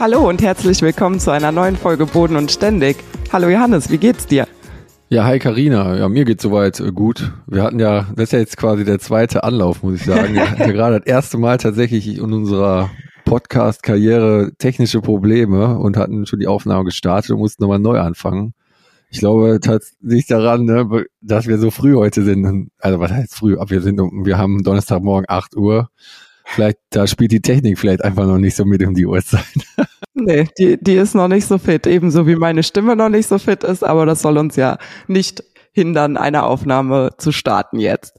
Hallo und herzlich willkommen zu einer neuen Folge Boden und Ständig. Hallo Johannes, wie geht's dir? Ja, hi Karina. Ja, mir geht's soweit äh, gut. Wir hatten ja, das ist ja jetzt quasi der zweite Anlauf, muss ich sagen. Wir hatten ja gerade das erste Mal tatsächlich in unserer Podcast-Karriere technische Probleme und hatten schon die Aufnahme gestartet und mussten nochmal neu anfangen. Ich glaube tatsächlich daran, ne, dass wir so früh heute sind. Also was heißt früh? Aber wir sind, wir haben Donnerstagmorgen 8 Uhr Vielleicht, da spielt die Technik vielleicht einfach noch nicht so mit um die Uhrzeit. Nee, die, die ist noch nicht so fit, ebenso wie meine Stimme noch nicht so fit ist, aber das soll uns ja nicht hindern, eine Aufnahme zu starten jetzt.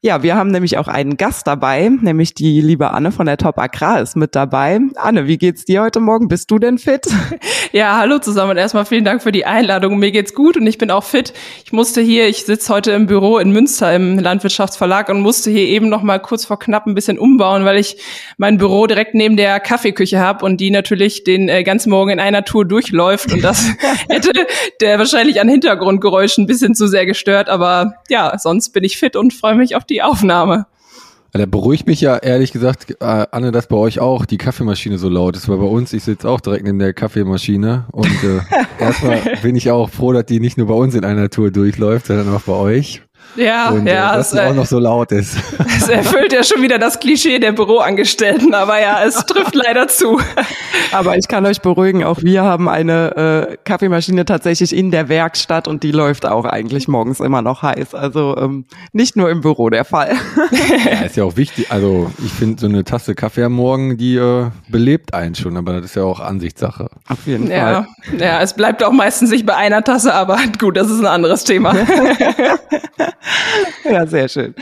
Ja, wir haben nämlich auch einen Gast dabei, nämlich die liebe Anne von der Top Agrar ist mit dabei. Anne, wie geht's dir heute Morgen? Bist du denn fit? Ja, hallo zusammen. Erstmal vielen Dank für die Einladung. Mir geht's gut und ich bin auch fit. Ich musste hier, ich sitze heute im Büro in Münster im Landwirtschaftsverlag und musste hier eben noch mal kurz vor knapp ein bisschen umbauen, weil ich mein Büro direkt neben der Kaffeeküche habe und die natürlich den äh, ganzen Morgen in einer Tour durchläuft und das hätte der wahrscheinlich an Hintergrundgeräuschen ein bisschen zu sehr gestört, aber ja, sonst bin ich fit und freue mich auf die Aufnahme. Da beruhigt mich ja ehrlich gesagt, äh, Anne, dass bei euch auch die Kaffeemaschine so laut ist, weil bei uns, ich sitze auch direkt in der Kaffeemaschine und äh, erstmal bin ich auch froh, dass die nicht nur bei uns in einer Tour durchläuft, sondern auch bei euch. Ja, und, ja. Äh, dass es auch noch so laut ist. Es erfüllt ja schon wieder das Klischee der Büroangestellten, aber ja, es trifft leider zu. Aber ich kann euch beruhigen, auch wir haben eine äh, Kaffeemaschine tatsächlich in der Werkstatt und die läuft auch eigentlich morgens immer noch heiß. Also ähm, nicht nur im Büro der Fall. Ja, ist ja auch wichtig. Also ich finde, so eine Tasse Kaffee am Morgen, die äh, belebt einen schon, aber das ist ja auch Ansichtssache. Auf jeden ja, Fall. Ja, es bleibt auch meistens nicht bei einer Tasse, aber gut, das ist ein anderes Thema. ja, sehr schön.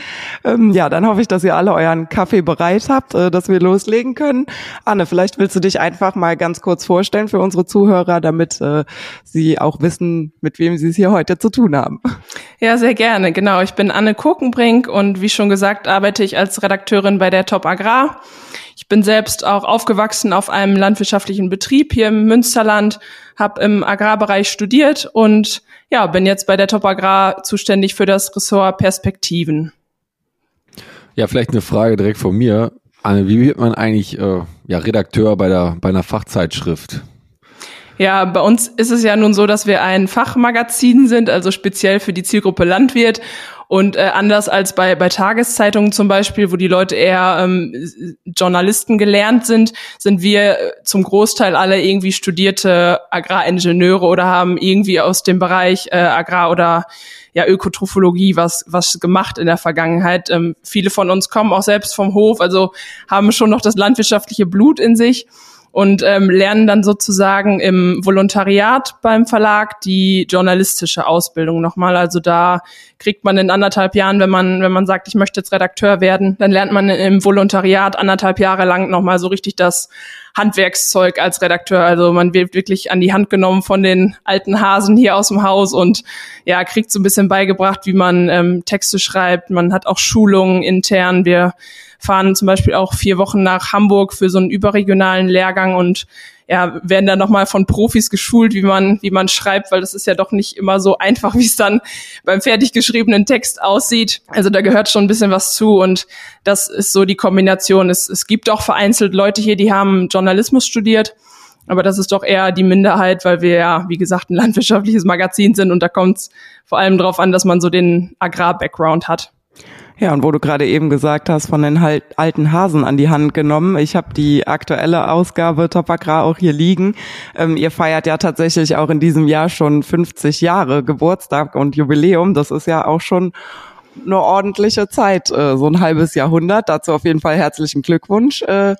Ähm, ja, dann hoffe ich, dass ihr alle euren Kaffee bereit habt, äh, dass wir loslegen können. Anne, vielleicht willst du dich einfach mal ganz kurz vorstellen für unsere Zuhörer, damit äh, sie auch wissen, mit wem sie es hier heute zu tun haben. Ja, sehr gerne. Genau. Ich bin Anne Kokenbrink und wie schon gesagt, arbeite ich als Redakteurin bei der Top Agrar. Ich bin selbst auch aufgewachsen auf einem landwirtschaftlichen Betrieb hier im Münsterland, habe im Agrarbereich studiert und ja, bin jetzt bei der Top Agrar zuständig für das Ressort Perspektiven. Ja, vielleicht eine Frage direkt von mir. Anne, wie wird man eigentlich äh, ja, Redakteur bei, der, bei einer Fachzeitschrift? Ja, bei uns ist es ja nun so, dass wir ein Fachmagazin sind, also speziell für die Zielgruppe Landwirt. Und äh, anders als bei, bei Tageszeitungen zum Beispiel, wo die Leute eher ähm, Journalisten gelernt sind, sind wir zum Großteil alle irgendwie studierte Agraringenieure oder haben irgendwie aus dem Bereich äh, Agrar oder ja, Ökotrophologie was, was gemacht in der Vergangenheit. Ähm, viele von uns kommen auch selbst vom Hof, also haben schon noch das landwirtschaftliche Blut in sich und ähm, lernen dann sozusagen im Volontariat beim Verlag die journalistische Ausbildung nochmal. Also da kriegt man in anderthalb Jahren, wenn man, wenn man sagt, ich möchte jetzt Redakteur werden, dann lernt man im Volontariat anderthalb Jahre lang nochmal so richtig das Handwerkszeug als Redakteur. Also man wird wirklich an die Hand genommen von den alten Hasen hier aus dem Haus und ja, kriegt so ein bisschen beigebracht, wie man ähm, Texte schreibt. Man hat auch Schulungen intern. Wir fahren zum Beispiel auch vier Wochen nach Hamburg für so einen überregionalen Lehrgang und ja, werden dann nochmal von Profis geschult, wie man, wie man schreibt, weil das ist ja doch nicht immer so einfach, wie es dann beim fertig geschriebenen Text aussieht. Also da gehört schon ein bisschen was zu und das ist so die Kombination. Es, es gibt auch vereinzelt Leute hier, die haben Journalismus studiert. Aber das ist doch eher die Minderheit, weil wir ja, wie gesagt, ein landwirtschaftliches Magazin sind und da kommt es vor allem darauf an, dass man so den Agrar-Background hat. Ja, und wo du gerade eben gesagt hast, von den halt alten Hasen an die Hand genommen. Ich habe die aktuelle Ausgabe Top Agrar auch hier liegen. Ähm, ihr feiert ja tatsächlich auch in diesem Jahr schon 50 Jahre Geburtstag und Jubiläum. Das ist ja auch schon eine ordentliche Zeit, äh, so ein halbes Jahrhundert. Dazu auf jeden Fall herzlichen Glückwunsch. Äh,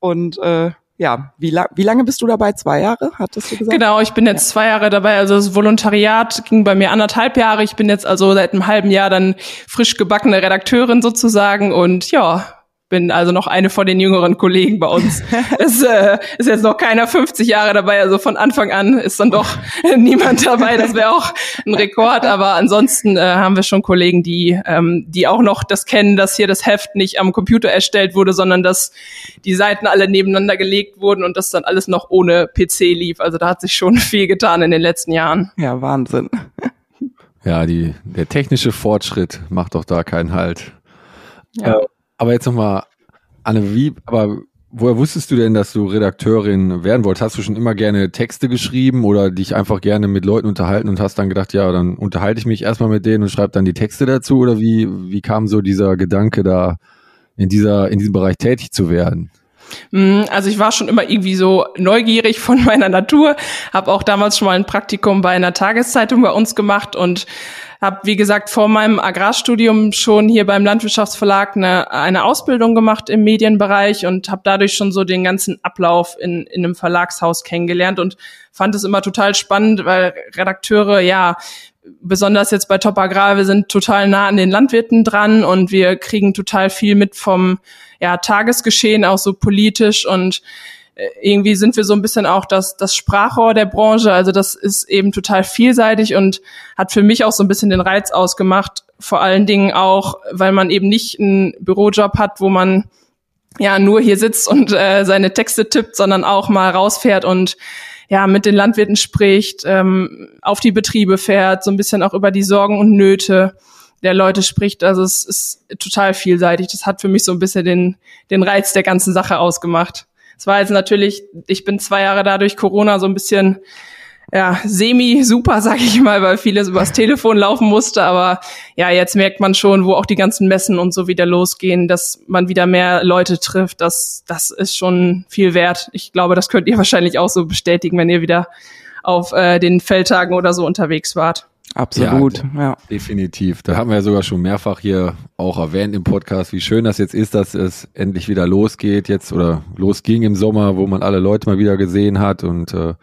und äh, ja, wie, la wie lange bist du dabei? Zwei Jahre, hattest du gesagt? Genau, ich bin jetzt zwei Jahre dabei. Also das Volontariat ging bei mir anderthalb Jahre. Ich bin jetzt also seit einem halben Jahr dann frisch gebackene Redakteurin sozusagen und ja, bin also noch eine von den jüngeren Kollegen bei uns. es äh, ist jetzt noch keiner 50 Jahre dabei, also von Anfang an ist dann doch niemand dabei. Das wäre auch ein Rekord. Aber ansonsten äh, haben wir schon Kollegen, die, ähm, die auch noch das kennen, dass hier das Heft nicht am Computer erstellt wurde, sondern dass die Seiten alle nebeneinander gelegt wurden und das dann alles noch ohne PC lief. Also da hat sich schon viel getan in den letzten Jahren. Ja, Wahnsinn. Ja, die, der technische Fortschritt macht doch da keinen Halt. Ja. Äh, aber jetzt nochmal, Anne, wie, aber woher wusstest du denn, dass du Redakteurin werden wolltest? Hast du schon immer gerne Texte geschrieben oder dich einfach gerne mit Leuten unterhalten und hast dann gedacht, ja, dann unterhalte ich mich erstmal mit denen und schreibe dann die Texte dazu? Oder wie, wie kam so dieser Gedanke da, in dieser, in diesem Bereich tätig zu werden? Mm, also ich war schon immer irgendwie so neugierig von meiner Natur, habe auch damals schon mal ein Praktikum bei einer Tageszeitung bei uns gemacht und habe, wie gesagt, vor meinem Agrarstudium schon hier beim Landwirtschaftsverlag eine, eine Ausbildung gemacht im Medienbereich und habe dadurch schon so den ganzen Ablauf in, in einem Verlagshaus kennengelernt und fand es immer total spannend, weil Redakteure, ja, besonders jetzt bei Top Agrar, wir sind total nah an den Landwirten dran und wir kriegen total viel mit vom ja, Tagesgeschehen, auch so politisch und äh, irgendwie sind wir so ein bisschen auch das, das Sprachrohr der Branche. Also das ist eben total vielseitig und hat für mich auch so ein bisschen den Reiz ausgemacht. Vor allen Dingen auch, weil man eben nicht einen Bürojob hat, wo man ja nur hier sitzt und äh, seine Texte tippt, sondern auch mal rausfährt und ja mit den Landwirten spricht, ähm, auf die Betriebe fährt, so ein bisschen auch über die Sorgen und Nöte der Leute spricht. Also es ist total vielseitig. Das hat für mich so ein bisschen den, den Reiz der ganzen Sache ausgemacht. Es war jetzt natürlich, ich bin zwei Jahre da durch Corona so ein bisschen ja, semi-super, sag ich mal, weil vieles übers Telefon laufen musste. Aber ja, jetzt merkt man schon, wo auch die ganzen Messen und so wieder losgehen, dass man wieder mehr Leute trifft. Das, das ist schon viel wert. Ich glaube, das könnt ihr wahrscheinlich auch so bestätigen, wenn ihr wieder auf äh, den Feldtagen oder so unterwegs wart. Absolut, ja, ja. Definitiv. Da haben wir ja sogar schon mehrfach hier auch erwähnt im Podcast, wie schön das jetzt ist, dass es endlich wieder losgeht jetzt oder losging im Sommer, wo man alle Leute mal wieder gesehen hat und äh,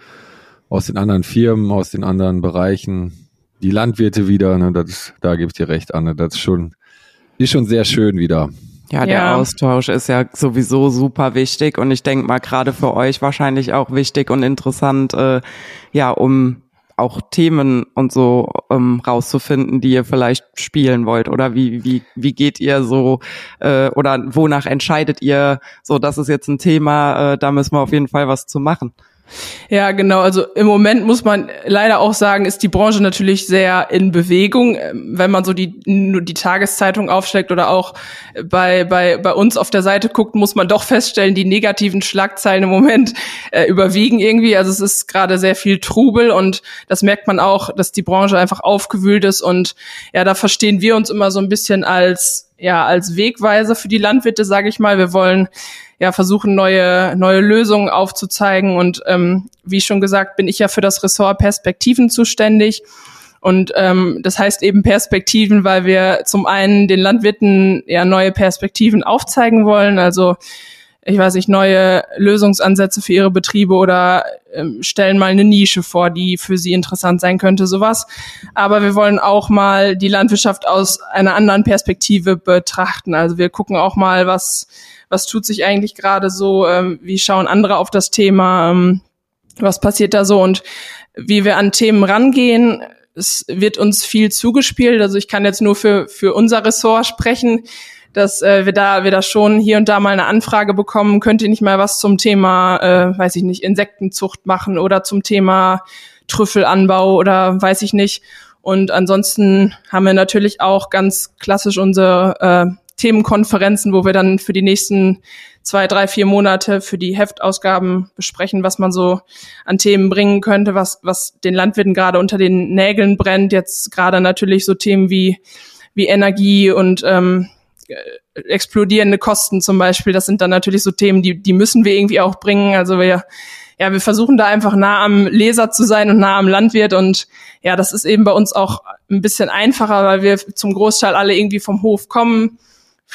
aus den anderen Firmen, aus den anderen Bereichen, die Landwirte wieder, ne, das, da gebe ich dir recht, Anne, das ist schon, ist schon sehr schön wieder. Ja, der ja. Austausch ist ja sowieso super wichtig und ich denke mal gerade für euch wahrscheinlich auch wichtig und interessant, äh, ja, um auch Themen und so ähm, rauszufinden, die ihr vielleicht spielen wollt? Oder wie, wie, wie geht ihr so äh, oder wonach entscheidet ihr, so das ist jetzt ein Thema, äh, da müssen wir auf jeden Fall was zu machen? Ja, genau. Also im Moment muss man leider auch sagen, ist die Branche natürlich sehr in Bewegung. Ähm, wenn man so die, die Tageszeitung aufschlägt oder auch bei, bei, bei uns auf der Seite guckt, muss man doch feststellen, die negativen Schlagzeilen im Moment äh, überwiegen irgendwie. Also es ist gerade sehr viel Trubel und das merkt man auch, dass die Branche einfach aufgewühlt ist und ja, da verstehen wir uns immer so ein bisschen als ja als Wegweiser für die Landwirte, sage ich mal. Wir wollen ja versuchen, neue, neue Lösungen aufzuzeigen. Und ähm, wie schon gesagt, bin ich ja für das Ressort Perspektiven zuständig. Und ähm, das heißt eben Perspektiven, weil wir zum einen den Landwirten ja neue Perspektiven aufzeigen wollen, also ich weiß nicht, neue Lösungsansätze für ihre Betriebe oder ähm, stellen mal eine Nische vor, die für sie interessant sein könnte, sowas. Aber wir wollen auch mal die Landwirtschaft aus einer anderen Perspektive betrachten. Also wir gucken auch mal, was was tut sich eigentlich gerade so, ähm, wie schauen andere auf das Thema, ähm, was passiert da so und wie wir an Themen rangehen. Es wird uns viel zugespielt. Also ich kann jetzt nur für, für unser Ressort sprechen, dass äh, wir da wir da schon hier und da mal eine Anfrage bekommen, könnt ihr nicht mal was zum Thema, äh, weiß ich nicht, Insektenzucht machen oder zum Thema Trüffelanbau oder weiß ich nicht. Und ansonsten haben wir natürlich auch ganz klassisch unsere äh, Themenkonferenzen, wo wir dann für die nächsten zwei, drei, vier Monate für die Heftausgaben besprechen, was man so an Themen bringen könnte, was, was den Landwirten gerade unter den Nägeln brennt. Jetzt gerade natürlich so Themen wie, wie Energie und ähm, äh, explodierende Kosten zum Beispiel. Das sind dann natürlich so Themen, die, die müssen wir irgendwie auch bringen. Also wir, ja, wir versuchen da einfach nah am Leser zu sein und nah am Landwirt und ja, das ist eben bei uns auch ein bisschen einfacher, weil wir zum Großteil alle irgendwie vom Hof kommen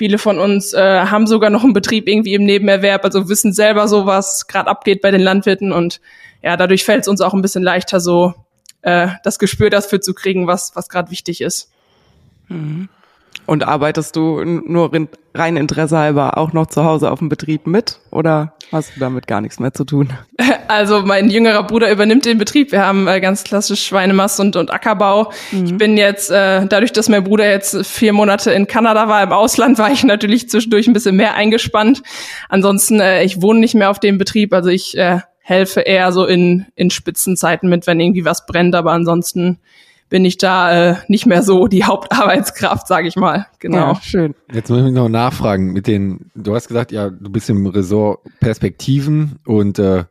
Viele von uns äh, haben sogar noch einen Betrieb irgendwie im Nebenerwerb, also wissen selber so, was gerade abgeht bei den Landwirten und ja, dadurch fällt es uns auch ein bisschen leichter, so äh, das Gespür dafür zu kriegen, was, was gerade wichtig ist. Mhm. Und arbeitest du nur rein Interesse halber auch noch zu Hause auf dem Betrieb mit oder hast du damit gar nichts mehr zu tun? Also mein jüngerer Bruder übernimmt den Betrieb. Wir haben äh, ganz klassisch Schweinemast und, und Ackerbau. Mhm. Ich bin jetzt, äh, dadurch, dass mein Bruder jetzt vier Monate in Kanada war, im Ausland, war ich natürlich zwischendurch ein bisschen mehr eingespannt. Ansonsten, äh, ich wohne nicht mehr auf dem Betrieb, also ich äh, helfe eher so in, in Spitzenzeiten mit, wenn irgendwie was brennt, aber ansonsten bin ich da äh, nicht mehr so die Hauptarbeitskraft, sage ich mal. Genau. Ja, schön. Jetzt muss ich noch nachfragen mit den, du hast gesagt, ja, du bist im Ressort Perspektiven und äh,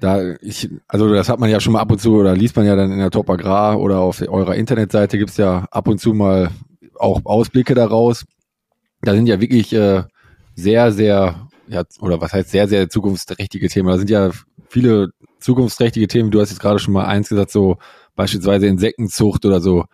da ich, also das hat man ja schon mal ab und zu oder liest man ja dann in der Top Agrar oder auf eurer Internetseite gibt's ja ab und zu mal auch Ausblicke daraus. Da sind ja wirklich äh, sehr, sehr, ja, oder was heißt sehr, sehr zukunftsträchtige Themen. Da sind ja viele zukunftsträchtige Themen. Du hast jetzt gerade schon mal eins gesagt, so beispielsweise Insektenzucht oder so.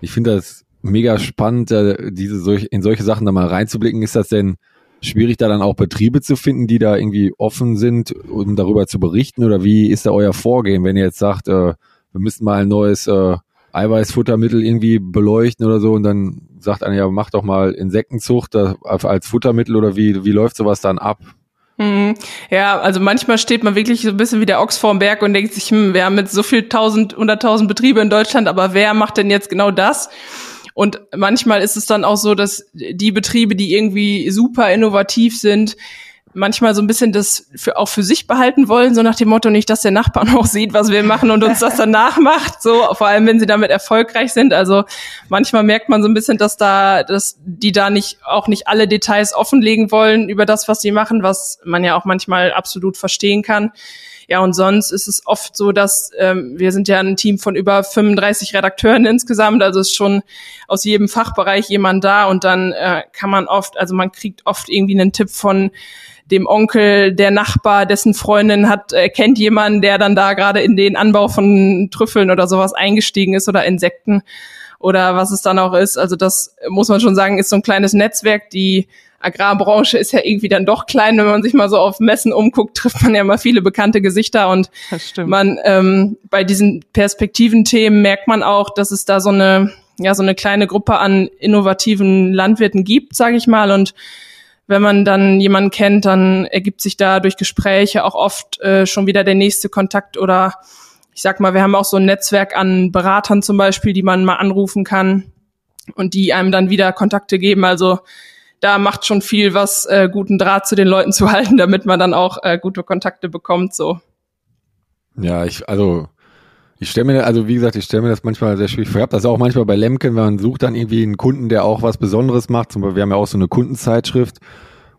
Ich finde das mega spannend, diese in solche Sachen da mal reinzublicken. Ist das denn schwierig, da dann auch Betriebe zu finden, die da irgendwie offen sind, um darüber zu berichten? Oder wie ist da euer Vorgehen, wenn ihr jetzt sagt, äh, wir müssen mal ein neues äh, Eiweißfuttermittel irgendwie beleuchten oder so und dann sagt einer, ja, mach doch mal Insektenzucht als Futtermittel oder wie, wie läuft sowas dann ab? Mhm. Ja, also manchmal steht man wirklich so ein bisschen wie der Ochs vorm Berg und denkt sich, hm, wir haben jetzt so viel tausend, hunderttausend Betriebe in Deutschland, aber wer macht denn jetzt genau das? Und manchmal ist es dann auch so, dass die Betriebe, die irgendwie super innovativ sind, manchmal so ein bisschen das für, auch für sich behalten wollen, so nach dem Motto nicht, dass der Nachbar noch sieht, was wir machen und uns das dann nachmacht, so, vor allem wenn sie damit erfolgreich sind. Also manchmal merkt man so ein bisschen, dass da, dass die da nicht, auch nicht alle Details offenlegen wollen über das, was sie machen, was man ja auch manchmal absolut verstehen kann. Ja, und sonst ist es oft so, dass ähm, wir sind ja ein Team von über 35 Redakteuren insgesamt, also ist schon aus jedem Fachbereich jemand da und dann äh, kann man oft, also man kriegt oft irgendwie einen Tipp von dem Onkel, der Nachbar, dessen Freundin hat, äh, kennt jemanden, der dann da gerade in den Anbau von Trüffeln oder sowas eingestiegen ist oder Insekten oder was es dann auch ist. Also das muss man schon sagen, ist so ein kleines Netzwerk. Die Agrarbranche ist ja irgendwie dann doch klein. Wenn man sich mal so auf Messen umguckt, trifft man ja mal viele bekannte Gesichter und man ähm, bei diesen Perspektiven-Themen merkt man auch, dass es da so eine ja so eine kleine Gruppe an innovativen Landwirten gibt, sage ich mal und wenn man dann jemanden kennt, dann ergibt sich da durch Gespräche auch oft äh, schon wieder der nächste Kontakt oder ich sag mal, wir haben auch so ein Netzwerk an Beratern zum Beispiel, die man mal anrufen kann und die einem dann wieder Kontakte geben. Also da macht schon viel was, äh, guten Draht zu den Leuten zu halten, damit man dann auch äh, gute Kontakte bekommt. So. Ja, ich, also ich stelle mir, also wie gesagt, ich stelle mir das manchmal sehr schwierig vor. Ich habe das auch manchmal bei Lemken, wenn man sucht dann irgendwie einen Kunden, der auch was Besonderes macht. Zum Beispiel, wir haben ja auch so eine Kundenzeitschrift.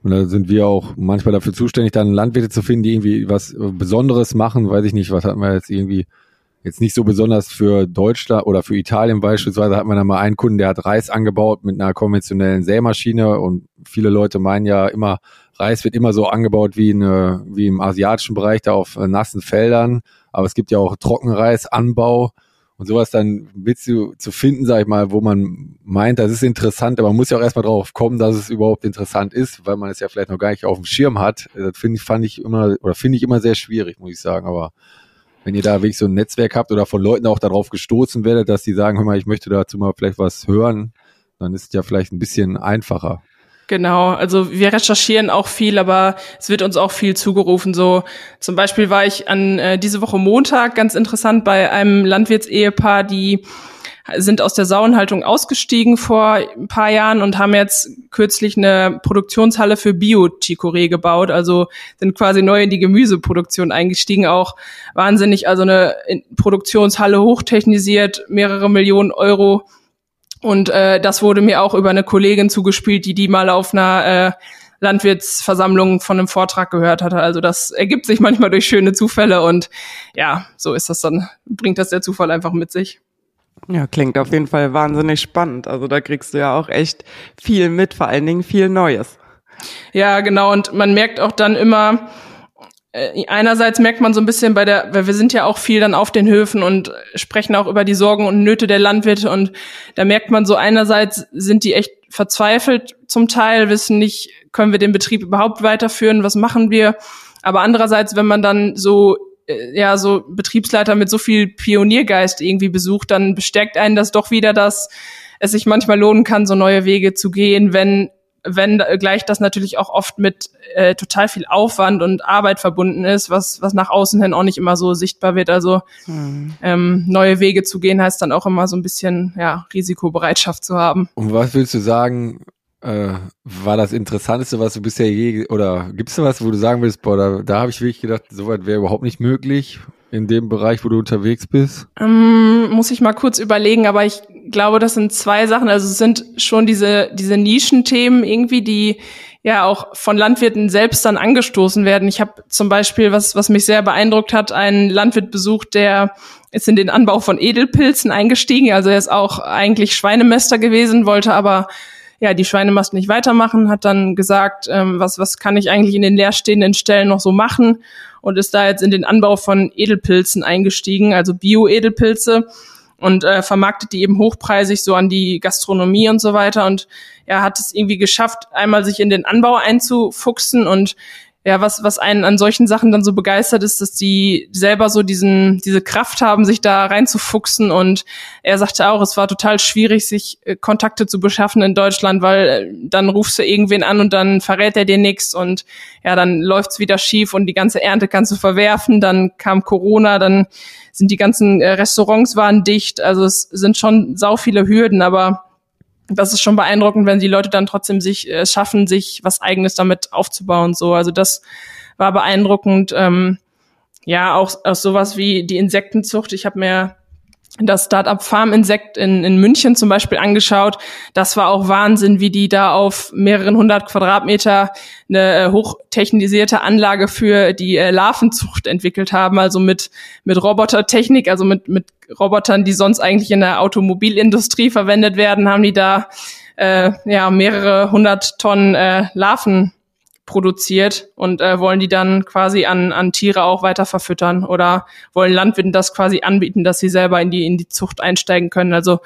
Und da sind wir auch manchmal dafür zuständig, dann Landwirte zu finden, die irgendwie was Besonderes machen. Weiß ich nicht, was hatten wir jetzt irgendwie jetzt nicht so besonders für Deutschland oder für Italien beispielsweise hat man dann mal einen Kunden, der hat Reis angebaut mit einer konventionellen Sämaschine und viele Leute meinen ja immer, Reis wird immer so angebaut wie, eine, wie im asiatischen Bereich, da auf nassen Feldern aber es gibt ja auch Trockenreisanbau und sowas dann mit zu, zu finden, sag ich mal, wo man meint, das ist interessant, aber man muss ja auch erstmal drauf kommen, dass es überhaupt interessant ist, weil man es ja vielleicht noch gar nicht auf dem Schirm hat. Das finde ich, fand ich immer, oder finde ich immer sehr schwierig, muss ich sagen, aber wenn ihr da wirklich so ein Netzwerk habt oder von Leuten auch darauf gestoßen werdet, dass die sagen, hör mal, ich möchte dazu mal vielleicht was hören, dann ist es ja vielleicht ein bisschen einfacher. Genau, also wir recherchieren auch viel, aber es wird uns auch viel zugerufen. So zum Beispiel war ich an äh, diese Woche Montag ganz interessant bei einem Landwirtsehepaar, die sind aus der Sauenhaltung ausgestiegen vor ein paar Jahren und haben jetzt kürzlich eine Produktionshalle für Bio-Chicorée gebaut, also sind quasi neu in die Gemüseproduktion eingestiegen, auch wahnsinnig, also eine Produktionshalle hochtechnisiert, mehrere Millionen Euro und äh, das wurde mir auch über eine Kollegin zugespielt, die die mal auf einer äh, Landwirtsversammlung von einem Vortrag gehört hatte. Also das ergibt sich manchmal durch schöne Zufälle und ja, so ist das dann, bringt das der Zufall einfach mit sich. Ja, klingt auf jeden Fall wahnsinnig spannend. Also da kriegst du ja auch echt viel mit, vor allen Dingen viel Neues. Ja, genau. Und man merkt auch dann immer, einerseits merkt man so ein bisschen bei der, weil wir sind ja auch viel dann auf den Höfen und sprechen auch über die Sorgen und Nöte der Landwirte und da merkt man so einerseits sind die echt verzweifelt zum Teil, wissen nicht, können wir den Betrieb überhaupt weiterführen, was machen wir. Aber andererseits, wenn man dann so äh, ja so Betriebsleiter mit so viel Pioniergeist irgendwie besucht, dann bestärkt einen das doch wieder, dass es sich manchmal lohnen kann, so neue Wege zu gehen, wenn wenn gleich das natürlich auch oft mit äh, total viel Aufwand und Arbeit verbunden ist, was was nach außen hin auch nicht immer so sichtbar wird. Also hm. ähm, neue Wege zu gehen heißt dann auch immer so ein bisschen ja Risikobereitschaft zu haben. Und was willst du sagen? Äh, war das Interessanteste, was du bisher je oder gibt es was, wo du sagen willst, boah, da, da habe ich wirklich gedacht, soweit wäre überhaupt nicht möglich in dem Bereich, wo du unterwegs bist? Ähm, muss ich mal kurz überlegen, aber ich glaube, das sind zwei Sachen. Also es sind schon diese, diese Nischenthemen irgendwie, die ja auch von Landwirten selbst dann angestoßen werden. Ich habe zum Beispiel, was, was mich sehr beeindruckt hat, einen Landwirt besucht, der ist in den Anbau von Edelpilzen eingestiegen. Also er ist auch eigentlich Schweinemester gewesen, wollte aber ja die Schweinemast nicht weitermachen, hat dann gesagt, ähm, was, was kann ich eigentlich in den leerstehenden Stellen noch so machen und ist da jetzt in den Anbau von Edelpilzen eingestiegen, also Bio-Edelpilze und äh, vermarktet die eben hochpreisig so an die Gastronomie und so weiter. Und er hat es irgendwie geschafft, einmal sich in den Anbau einzufuchsen und ja, was, was einen an solchen Sachen dann so begeistert ist, dass die selber so diesen, diese Kraft haben, sich da reinzufuchsen. Und er sagte auch, es war total schwierig, sich äh, Kontakte zu beschaffen in Deutschland, weil äh, dann rufst du irgendwen an und dann verrät er dir nichts und ja, dann läuft's wieder schief und die ganze Ernte kannst du verwerfen. Dann kam Corona, dann sind die ganzen äh, Restaurants waren dicht. Also es sind schon sau viele Hürden, aber das ist schon beeindruckend, wenn die Leute dann trotzdem sich äh, schaffen, sich was Eigenes damit aufzubauen. So, also das war beeindruckend. Ähm, ja, auch, auch sowas wie die Insektenzucht. Ich habe mir das Startup Farm Insekt in, in München zum Beispiel angeschaut. Das war auch Wahnsinn, wie die da auf mehreren hundert Quadratmeter eine äh, hochtechnisierte Anlage für die äh, Larvenzucht entwickelt haben. Also mit, mit Robotertechnik, also mit, mit Robotern, die sonst eigentlich in der Automobilindustrie verwendet werden, haben die da äh, ja mehrere hundert Tonnen äh, Larven produziert und äh, wollen die dann quasi an, an Tiere auch weiter verfüttern oder wollen Landwirten das quasi anbieten, dass sie selber in die, in die Zucht einsteigen können. Also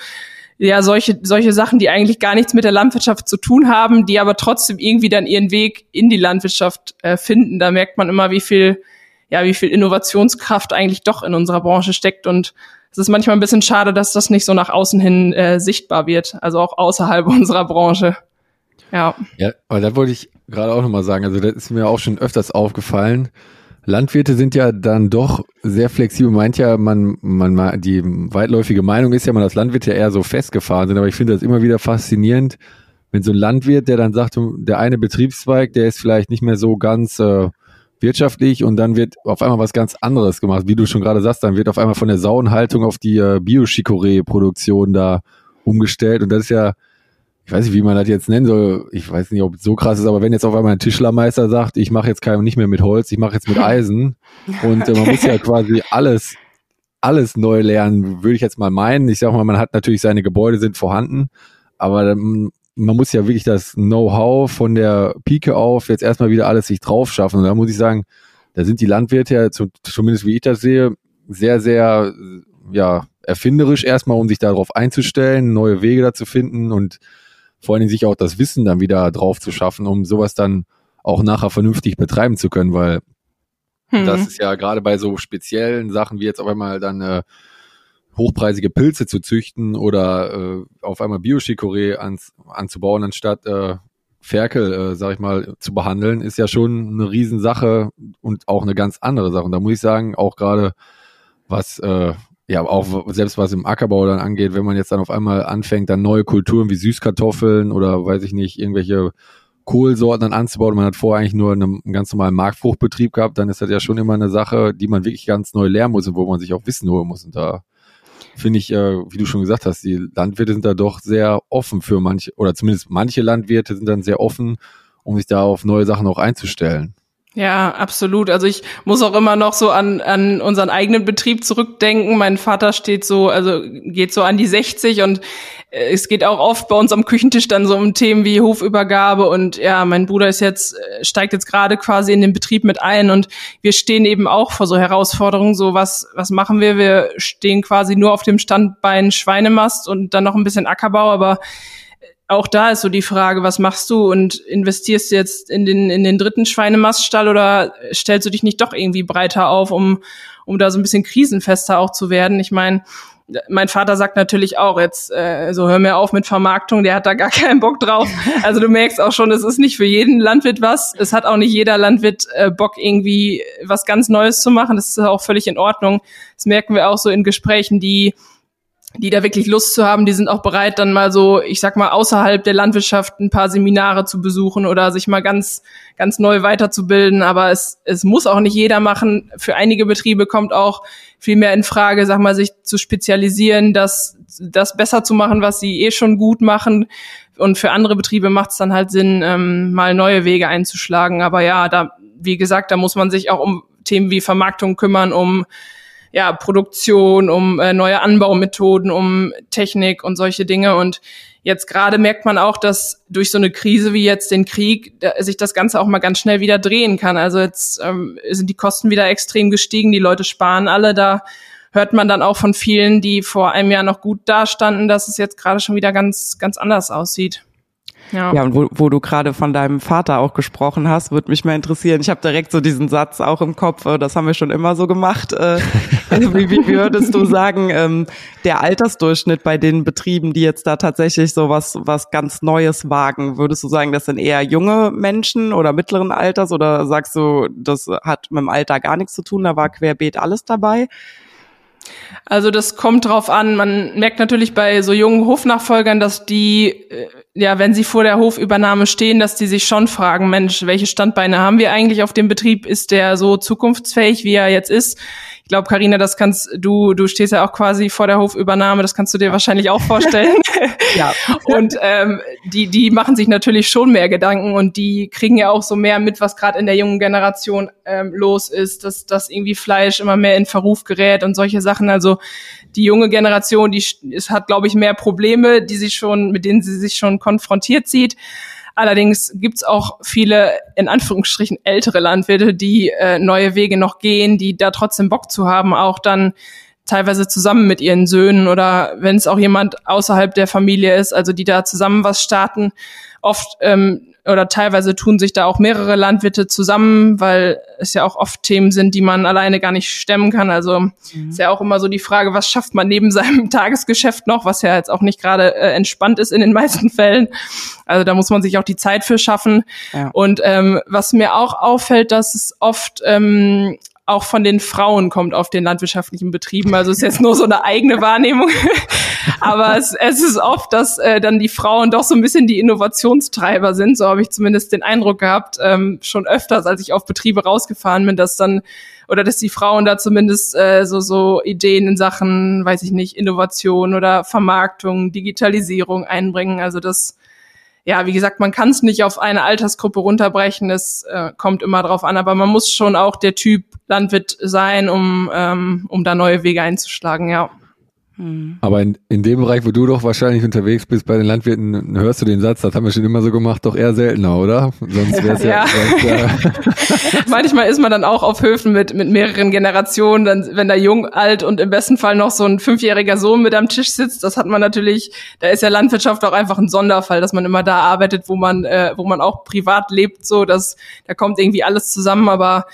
ja, solche, solche Sachen, die eigentlich gar nichts mit der Landwirtschaft zu tun haben, die aber trotzdem irgendwie dann ihren Weg in die Landwirtschaft äh, finden. Da merkt man immer, wie viel, ja, wie viel Innovationskraft eigentlich doch in unserer Branche steckt und es ist manchmal ein bisschen schade, dass das nicht so nach außen hin äh, sichtbar wird, also auch außerhalb unserer Branche. Ja. Ja, aber da wollte ich gerade auch nochmal sagen, also das ist mir auch schon öfters aufgefallen. Landwirte sind ja dann doch sehr flexibel. Meint ja, man, man, die weitläufige Meinung ist ja, man, dass Landwirte eher so festgefahren sind. Aber ich finde das immer wieder faszinierend, wenn so ein Landwirt, der dann sagt, der eine Betriebszweig, der ist vielleicht nicht mehr so ganz äh, wirtschaftlich und dann wird auf einmal was ganz anderes gemacht. Wie du schon gerade sagst, dann wird auf einmal von der Sauenhaltung auf die äh, Bio-Chicorée-Produktion da umgestellt. Und das ist ja ich weiß nicht, wie man das jetzt nennen soll. Ich weiß nicht, ob es so krass ist, aber wenn jetzt auf einmal ein Tischlermeister sagt, ich mache jetzt kein, nicht mehr mit Holz, ich mache jetzt mit Eisen und äh, man muss ja quasi alles, alles neu lernen, würde ich jetzt mal meinen. Ich sag mal, man hat natürlich seine Gebäude sind vorhanden, aber man muss ja wirklich das Know-how von der Pike auf jetzt erstmal wieder alles sich drauf schaffen. Und da muss ich sagen, da sind die Landwirte ja, zumindest wie ich das sehe, sehr, sehr, ja, erfinderisch erstmal, um sich darauf einzustellen, neue Wege da zu finden und vor allen Dingen sich auch das Wissen dann wieder drauf zu schaffen, um sowas dann auch nachher vernünftig betreiben zu können, weil hm. das ist ja gerade bei so speziellen Sachen wie jetzt auf einmal dann äh, hochpreisige Pilze zu züchten oder äh, auf einmal Biochicorée anzubauen, anstatt äh, Ferkel, äh, sag ich mal, zu behandeln, ist ja schon eine Riesensache und auch eine ganz andere Sache. Und da muss ich sagen, auch gerade was äh, ja, auch selbst was im Ackerbau dann angeht, wenn man jetzt dann auf einmal anfängt, dann neue Kulturen wie Süßkartoffeln oder weiß ich nicht, irgendwelche Kohlsorten dann anzubauen, man hat vorher eigentlich nur einen, einen ganz normalen Marktfruchtbetrieb gehabt, dann ist das ja schon immer eine Sache, die man wirklich ganz neu lernen muss und wo man sich auch Wissen holen muss. Und da finde ich, äh, wie du schon gesagt hast, die Landwirte sind da doch sehr offen für manche, oder zumindest manche Landwirte sind dann sehr offen, um sich da auf neue Sachen auch einzustellen. Ja, absolut. Also ich muss auch immer noch so an, an unseren eigenen Betrieb zurückdenken. Mein Vater steht so, also geht so an die 60 und äh, es geht auch oft bei uns am Küchentisch dann so um Themen wie Hofübergabe und ja, mein Bruder ist jetzt, äh, steigt jetzt gerade quasi in den Betrieb mit ein und wir stehen eben auch vor so Herausforderungen, so was, was machen wir? Wir stehen quasi nur auf dem Standbein Schweinemast und dann noch ein bisschen Ackerbau, aber auch da ist so die Frage, was machst du und investierst du jetzt in den, in den dritten Schweinemaststall oder stellst du dich nicht doch irgendwie breiter auf, um, um da so ein bisschen krisenfester auch zu werden? Ich meine, mein Vater sagt natürlich auch jetzt, äh, so hör mir auf mit Vermarktung, der hat da gar keinen Bock drauf. Also du merkst auch schon, es ist nicht für jeden Landwirt was. Es hat auch nicht jeder Landwirt äh, Bock, irgendwie was ganz Neues zu machen. Das ist auch völlig in Ordnung. Das merken wir auch so in Gesprächen, die die da wirklich Lust zu haben, die sind auch bereit, dann mal so, ich sag mal, außerhalb der Landwirtschaft ein paar Seminare zu besuchen oder sich mal ganz, ganz neu weiterzubilden. Aber es, es muss auch nicht jeder machen. Für einige Betriebe kommt auch viel mehr in Frage, sag mal, sich zu spezialisieren, das, das besser zu machen, was sie eh schon gut machen. Und für andere Betriebe macht es dann halt Sinn, ähm, mal neue Wege einzuschlagen. Aber ja, da, wie gesagt, da muss man sich auch um Themen wie Vermarktung kümmern, um ja, Produktion, um äh, neue Anbaumethoden, um Technik und solche Dinge. Und jetzt gerade merkt man auch, dass durch so eine Krise wie jetzt den Krieg da, sich das Ganze auch mal ganz schnell wieder drehen kann. Also jetzt ähm, sind die Kosten wieder extrem gestiegen, die Leute sparen alle da. Hört man dann auch von vielen, die vor einem Jahr noch gut dastanden, dass es jetzt gerade schon wieder ganz, ganz anders aussieht. Ja, ja und wo, wo du gerade von deinem Vater auch gesprochen hast, würde mich mal interessieren. Ich habe direkt so diesen Satz auch im Kopf, äh, das haben wir schon immer so gemacht. Äh, wie, wie würdest du sagen, ähm, der Altersdurchschnitt bei den Betrieben, die jetzt da tatsächlich so was, was ganz Neues wagen, würdest du sagen, das sind eher junge Menschen oder mittleren Alters oder sagst du, das hat mit dem Alter gar nichts zu tun, da war querbeet alles dabei? Also das kommt drauf an. Man merkt natürlich bei so jungen Hofnachfolgern, dass die, äh, ja, wenn sie vor der Hofübernahme stehen, dass die sich schon fragen, Mensch, welche Standbeine haben wir eigentlich auf dem Betrieb? Ist der so zukunftsfähig, wie er jetzt ist? Ich glaube, Karina, das kannst du, du stehst ja auch quasi vor der Hofübernahme, das kannst du dir wahrscheinlich auch vorstellen. ja. Und ähm, die, die machen sich natürlich schon mehr Gedanken und die kriegen ja auch so mehr mit, was gerade in der jungen Generation ähm, los ist, dass, dass irgendwie Fleisch immer mehr in Verruf gerät und solche Sachen. Also die junge Generation, die es hat, glaube ich, mehr Probleme, die sie schon, mit denen sie sich schon konfrontiert sieht. Allerdings gibt's auch viele, in Anführungsstrichen, ältere Landwirte, die äh, neue Wege noch gehen, die da trotzdem Bock zu haben, auch dann teilweise zusammen mit ihren Söhnen oder wenn es auch jemand außerhalb der Familie ist, also die da zusammen was starten. Oft ähm, oder teilweise tun sich da auch mehrere Landwirte zusammen, weil es ja auch oft Themen sind, die man alleine gar nicht stemmen kann. Also mhm. ist ja auch immer so die Frage, was schafft man neben seinem Tagesgeschäft noch, was ja jetzt auch nicht gerade äh, entspannt ist in den meisten Fällen. Also da muss man sich auch die Zeit für schaffen. Ja. Und ähm, was mir auch auffällt, dass es oft ähm, auch von den Frauen kommt auf den landwirtschaftlichen Betrieben. Also ist jetzt nur so eine eigene Wahrnehmung. Aber es, es ist oft, dass äh, dann die Frauen doch so ein bisschen die Innovationstreiber sind. So habe ich zumindest den Eindruck gehabt, ähm, schon öfters, als ich auf Betriebe rausgefahren bin, dass dann oder dass die Frauen da zumindest äh, so so Ideen in Sachen, weiß ich nicht, Innovation oder Vermarktung, Digitalisierung einbringen. Also das ja, wie gesagt, man kann es nicht auf eine Altersgruppe runterbrechen, es äh, kommt immer drauf an, aber man muss schon auch der Typ Landwirt sein, um, ähm, um da neue Wege einzuschlagen, ja. Mhm. Aber in, in dem Bereich, wo du doch wahrscheinlich unterwegs bist bei den Landwirten, hörst du den Satz, das haben wir schon immer so gemacht, doch eher seltener, oder? Sonst wäre es ja. ja, ja. Manchmal ist man dann auch auf Höfen mit, mit mehreren Generationen, dann, wenn da jung, alt und im besten Fall noch so ein fünfjähriger Sohn mit am Tisch sitzt, das hat man natürlich, da ist ja Landwirtschaft auch einfach ein Sonderfall, dass man immer da arbeitet, wo man, äh, wo man auch privat lebt, so, dass da kommt irgendwie alles zusammen, aber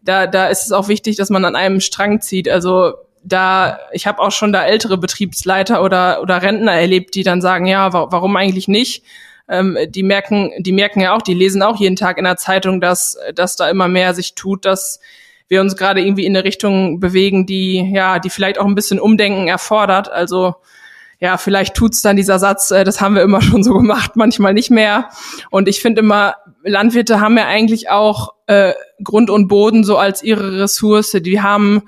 da, da ist es auch wichtig, dass man an einem Strang zieht. Also da, ich habe auch schon da ältere Betriebsleiter oder, oder Rentner erlebt, die dann sagen, ja, wa warum eigentlich nicht? Ähm, die merken, die merken ja auch, die lesen auch jeden Tag in der Zeitung, dass, dass da immer mehr sich tut, dass wir uns gerade irgendwie in eine Richtung bewegen, die, ja, die vielleicht auch ein bisschen Umdenken erfordert. Also, ja, vielleicht tut's dann dieser Satz, äh, das haben wir immer schon so gemacht, manchmal nicht mehr. Und ich finde immer, Landwirte haben ja eigentlich auch äh, Grund und Boden so als ihre Ressource. Die haben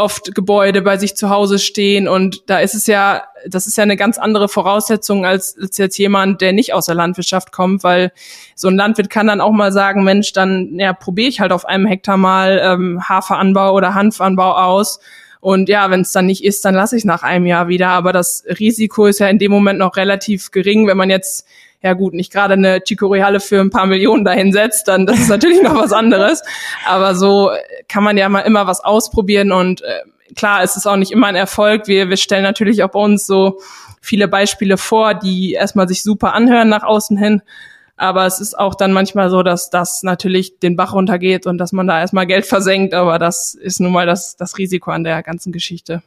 oft Gebäude bei sich zu Hause stehen und da ist es ja, das ist ja eine ganz andere Voraussetzung als, als jetzt jemand, der nicht aus der Landwirtschaft kommt, weil so ein Landwirt kann dann auch mal sagen, Mensch, dann ja, probiere ich halt auf einem Hektar mal ähm, Haferanbau oder Hanfanbau aus. Und ja, wenn es dann nicht ist, dann lasse ich nach einem Jahr wieder. Aber das Risiko ist ja in dem Moment noch relativ gering, wenn man jetzt ja gut, nicht gerade eine Chicorée-Halle für ein paar Millionen dahinsetzt, dann das ist natürlich noch was anderes. Aber so kann man ja mal immer was ausprobieren und äh, klar, es ist auch nicht immer ein Erfolg. Wir, wir stellen natürlich auch bei uns so viele Beispiele vor, die erstmal sich super anhören nach außen hin. Aber es ist auch dann manchmal so, dass das natürlich den Bach runtergeht und dass man da erstmal Geld versenkt. Aber das ist nun mal das, das Risiko an der ganzen Geschichte.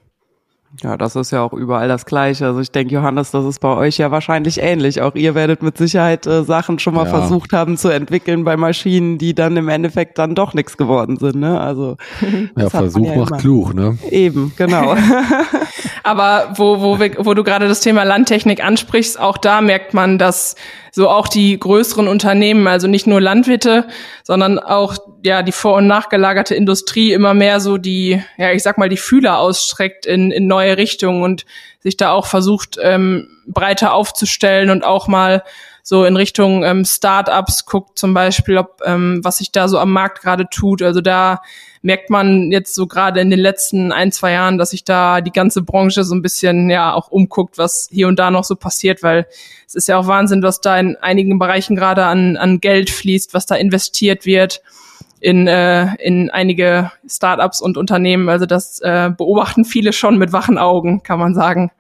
Ja, das ist ja auch überall das Gleiche. Also ich denke, Johannes, das ist bei euch ja wahrscheinlich ähnlich. Auch ihr werdet mit Sicherheit äh, Sachen schon mal ja. versucht haben zu entwickeln bei Maschinen, die dann im Endeffekt dann doch nichts geworden sind. Ne? Also ja, Versuch ja macht immer. klug, ne? Eben, genau. Aber wo, wo, wir, wo du gerade das Thema Landtechnik ansprichst, auch da merkt man, dass so auch die größeren Unternehmen, also nicht nur Landwirte, sondern auch ja die vor- und nachgelagerte Industrie immer mehr so die, ja ich sag mal, die Fühler ausstreckt in, in neue Richtungen und sich da auch versucht, ähm, breiter aufzustellen und auch mal so in Richtung ähm, Startups guckt zum Beispiel, ob ähm, was sich da so am Markt gerade tut. Also da merkt man jetzt so gerade in den letzten ein, zwei Jahren, dass sich da die ganze Branche so ein bisschen ja auch umguckt, was hier und da noch so passiert, weil es ist ja auch Wahnsinn, was da in einigen Bereichen gerade an, an Geld fließt, was da investiert wird in, äh, in einige Startups und Unternehmen. Also das äh, beobachten viele schon mit wachen Augen, kann man sagen.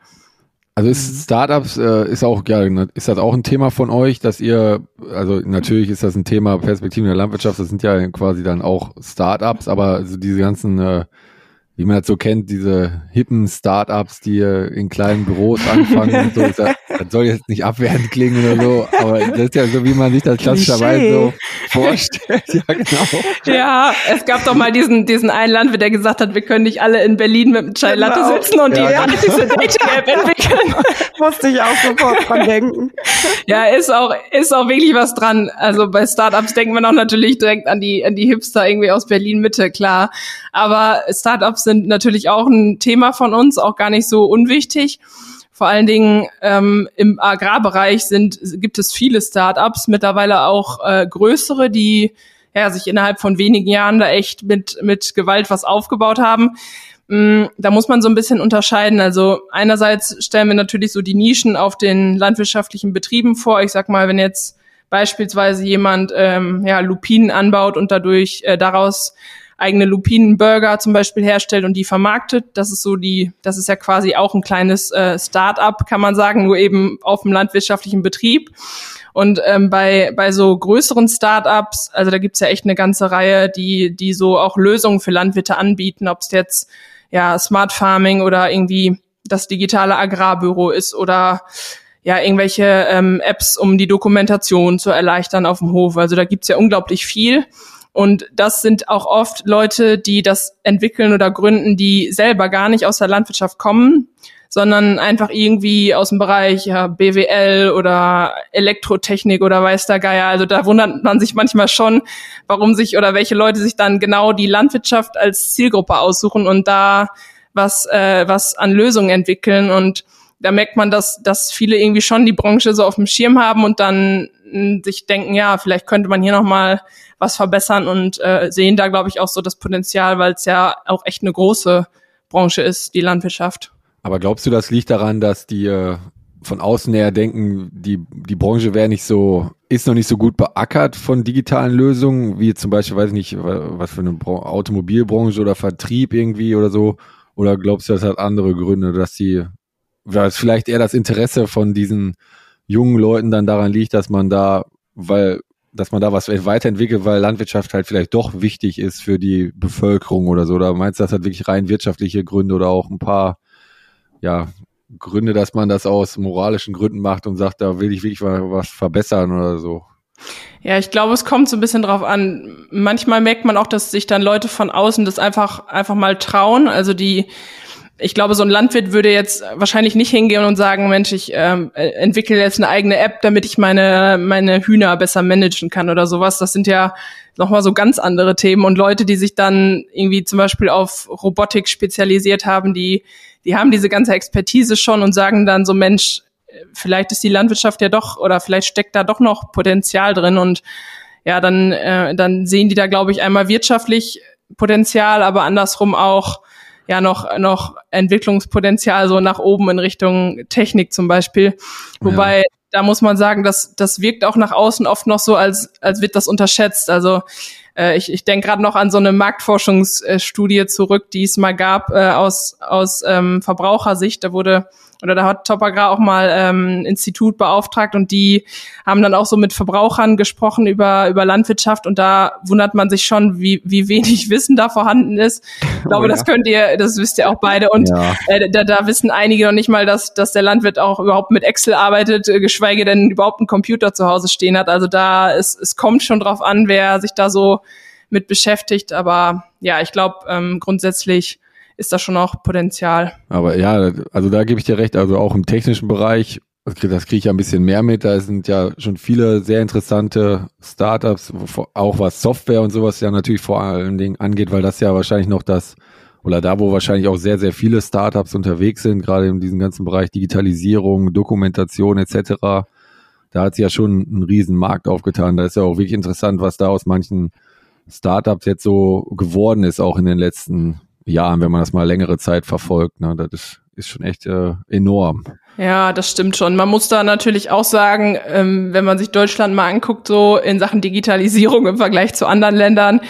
Also ist mhm. Startups äh, ist auch ja ist das auch ein Thema von euch, dass ihr also natürlich ist das ein Thema Perspektiven der Landwirtschaft, das sind ja quasi dann auch Startups, aber also diese ganzen äh, wie man das so kennt, diese hippen Startups, die in kleinen Büros anfangen und so. Das, das soll jetzt nicht abwertend klingen oder so, aber das ist ja so, wie man sich das klassischerweise so vorstellt. Ja, genau. Ja, es gab doch mal diesen, diesen einen Landwirt, der gesagt hat, wir können nicht alle in Berlin mit einem Chai Latte genau. sitzen und ja, die diese Dating-App entwickeln. Musste ich auch sofort dran denken. Ja, ist auch, ist auch wirklich was dran. Also bei Startups denkt man auch natürlich direkt an die, an die Hipster irgendwie aus Berlin Mitte, klar. Aber Startups sind natürlich auch ein Thema von uns, auch gar nicht so unwichtig. Vor allen Dingen ähm, im Agrarbereich sind, gibt es viele Startups, mittlerweile auch äh, größere, die ja, sich innerhalb von wenigen Jahren da echt mit, mit Gewalt was aufgebaut haben. Mm, da muss man so ein bisschen unterscheiden. Also einerseits stellen wir natürlich so die Nischen auf den landwirtschaftlichen Betrieben vor. Ich sag mal, wenn jetzt beispielsweise jemand ähm, ja, Lupinen anbaut und dadurch äh, daraus eigene Lupinenburger zum Beispiel herstellt und die vermarktet. Das ist so die, das ist ja quasi auch ein kleines äh, Start-up, kann man sagen, nur eben auf dem landwirtschaftlichen Betrieb. Und ähm, bei, bei so größeren Start-ups, also da gibt's ja echt eine ganze Reihe, die, die so auch Lösungen für Landwirte anbieten, ob es jetzt ja Smart Farming oder irgendwie das digitale Agrarbüro ist oder ja irgendwelche ähm, Apps, um die Dokumentation zu erleichtern auf dem Hof. Also da gibt's ja unglaublich viel. Und das sind auch oft Leute, die das entwickeln oder gründen, die selber gar nicht aus der Landwirtschaft kommen, sondern einfach irgendwie aus dem Bereich ja, BWL oder Elektrotechnik oder weiß der Geier. Also da wundert man sich manchmal schon, warum sich oder welche Leute sich dann genau die Landwirtschaft als Zielgruppe aussuchen und da was, äh, was an Lösungen entwickeln. Und da merkt man, dass, dass viele irgendwie schon die Branche so auf dem Schirm haben und dann sich denken, ja, vielleicht könnte man hier nochmal was verbessern und äh, sehen da, glaube ich, auch so das Potenzial, weil es ja auch echt eine große Branche ist, die Landwirtschaft. Aber glaubst du, das liegt daran, dass die äh, von außen her denken, die, die Branche wäre nicht so, ist noch nicht so gut beackert von digitalen Lösungen, wie zum Beispiel, weiß ich nicht, was für eine Automobilbranche oder Vertrieb irgendwie oder so? Oder glaubst du, das hat andere Gründe, dass die, dass vielleicht eher das Interesse von diesen jungen Leuten dann daran liegt, dass man da, weil dass man da was weiterentwickelt, weil Landwirtschaft halt vielleicht doch wichtig ist für die Bevölkerung oder so? Oder meinst du, das hat wirklich rein wirtschaftliche Gründe oder auch ein paar, ja, Gründe, dass man das aus moralischen Gründen macht und sagt, da will ich wirklich was verbessern oder so? Ja, ich glaube, es kommt so ein bisschen drauf an. Manchmal merkt man auch, dass sich dann Leute von außen das einfach, einfach mal trauen. Also die, ich glaube, so ein Landwirt würde jetzt wahrscheinlich nicht hingehen und sagen, Mensch, ich ähm, äh, entwickle jetzt eine eigene App, damit ich meine, meine Hühner besser managen kann oder sowas. Das sind ja nochmal so ganz andere Themen. Und Leute, die sich dann irgendwie zum Beispiel auf Robotik spezialisiert haben, die, die haben diese ganze Expertise schon und sagen dann so, Mensch, vielleicht ist die Landwirtschaft ja doch oder vielleicht steckt da doch noch Potenzial drin und ja, dann, äh, dann sehen die da, glaube ich, einmal wirtschaftlich Potenzial, aber andersrum auch ja noch, noch Entwicklungspotenzial so nach oben in Richtung Technik zum Beispiel. Wobei, ja. da muss man sagen, dass das wirkt auch nach außen oft noch so, als, als wird das unterschätzt. Also äh, ich, ich denke gerade noch an so eine Marktforschungsstudie zurück, die es mal gab äh, aus, aus ähm, Verbrauchersicht. Da wurde oder da hat Top Agrar auch mal ähm, ein Institut beauftragt und die haben dann auch so mit Verbrauchern gesprochen über, über Landwirtschaft und da wundert man sich schon, wie, wie wenig Wissen da vorhanden ist. Ich glaube, oh, ja. das könnt ihr, das wisst ihr auch beide und ja. äh, da, da wissen einige noch nicht mal, dass, dass der Landwirt auch überhaupt mit Excel arbeitet, äh, geschweige denn überhaupt einen Computer zu Hause stehen hat. Also da, es, es kommt schon drauf an, wer sich da so mit beschäftigt, aber ja, ich glaube, ähm, grundsätzlich ist da schon auch Potenzial. Aber ja, also da gebe ich dir recht, also auch im technischen Bereich, das kriege ich ja ein bisschen mehr mit, da sind ja schon viele sehr interessante Startups, auch was Software und sowas ja natürlich vor allen Dingen angeht, weil das ja wahrscheinlich noch das, oder da, wo wahrscheinlich auch sehr, sehr viele Startups unterwegs sind, gerade in diesem ganzen Bereich Digitalisierung, Dokumentation etc., da hat sich ja schon ein riesen Markt aufgetan. Da ist ja auch wirklich interessant, was da aus manchen Startups jetzt so geworden ist, auch in den letzten Jahren, wenn man das mal längere Zeit verfolgt. Ne? Das ist, ist schon echt äh, enorm. Ja, das stimmt schon. Man muss da natürlich auch sagen, ähm, wenn man sich Deutschland mal anguckt, so in Sachen Digitalisierung im Vergleich zu anderen Ländern,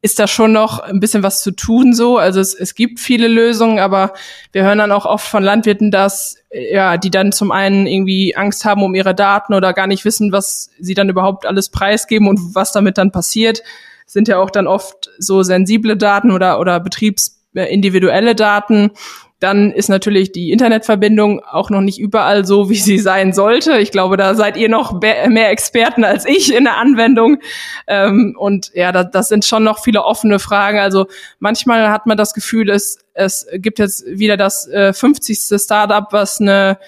ist da schon noch ein bisschen was zu tun so. Also es, es gibt viele Lösungen, aber wir hören dann auch oft von Landwirten, dass ja, die dann zum einen irgendwie Angst haben um ihre Daten oder gar nicht wissen, was sie dann überhaupt alles preisgeben und was damit dann passiert sind ja auch dann oft so sensible Daten oder, oder betriebsindividuelle Daten. Dann ist natürlich die Internetverbindung auch noch nicht überall so, wie sie sein sollte. Ich glaube, da seid ihr noch mehr Experten als ich in der Anwendung. Ähm, und ja, das, das sind schon noch viele offene Fragen. Also manchmal hat man das Gefühl, es, es gibt jetzt wieder das äh, 50. Startup, was eine,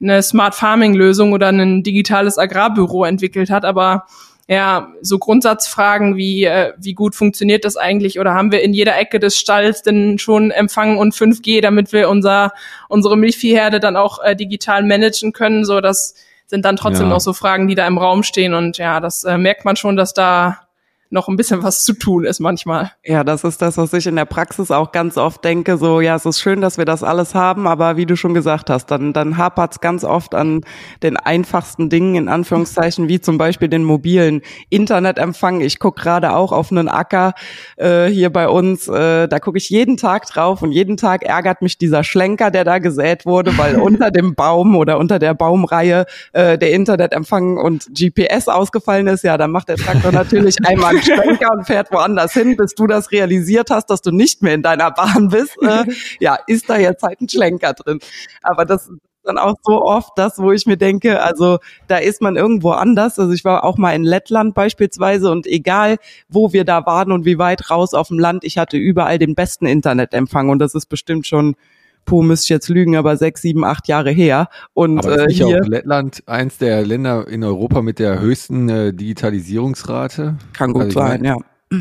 eine Smart Farming Lösung oder ein digitales Agrarbüro entwickelt hat. Aber ja, so Grundsatzfragen wie, äh, wie gut funktioniert das eigentlich? Oder haben wir in jeder Ecke des Stalls denn schon Empfang und 5G, damit wir unser, unsere Milchviehherde dann auch äh, digital managen können, so das sind dann trotzdem ja. noch so Fragen, die da im Raum stehen. Und ja, das äh, merkt man schon, dass da noch ein bisschen was zu tun ist manchmal. Ja, das ist das, was ich in der Praxis auch ganz oft denke. So, ja, es ist schön, dass wir das alles haben, aber wie du schon gesagt hast, dann, dann hapert es ganz oft an den einfachsten Dingen, in Anführungszeichen, wie zum Beispiel den mobilen Internetempfang. Ich gucke gerade auch auf einen Acker äh, hier bei uns. Äh, da gucke ich jeden Tag drauf und jeden Tag ärgert mich dieser Schlenker, der da gesät wurde, weil unter dem Baum oder unter der Baumreihe äh, der Internetempfang und GPS ausgefallen ist. Ja, dann macht der Traktor natürlich einmal Schwenker und fährt woanders hin, bis du das realisiert hast, dass du nicht mehr in deiner Bahn bist. Äh, ja, ist da jetzt halt ein Schlenker drin. Aber das ist dann auch so oft das, wo ich mir denke, also da ist man irgendwo anders. Also ich war auch mal in Lettland beispielsweise und egal, wo wir da waren und wie weit raus auf dem Land, ich hatte überall den besten Internetempfang und das ist bestimmt schon puh, müsste ich jetzt lügen, aber sechs, sieben, acht Jahre her. Und aber ist äh, hier auch Lettland eins der Länder in Europa mit der höchsten äh, Digitalisierungsrate? Kann gut also sein, ja.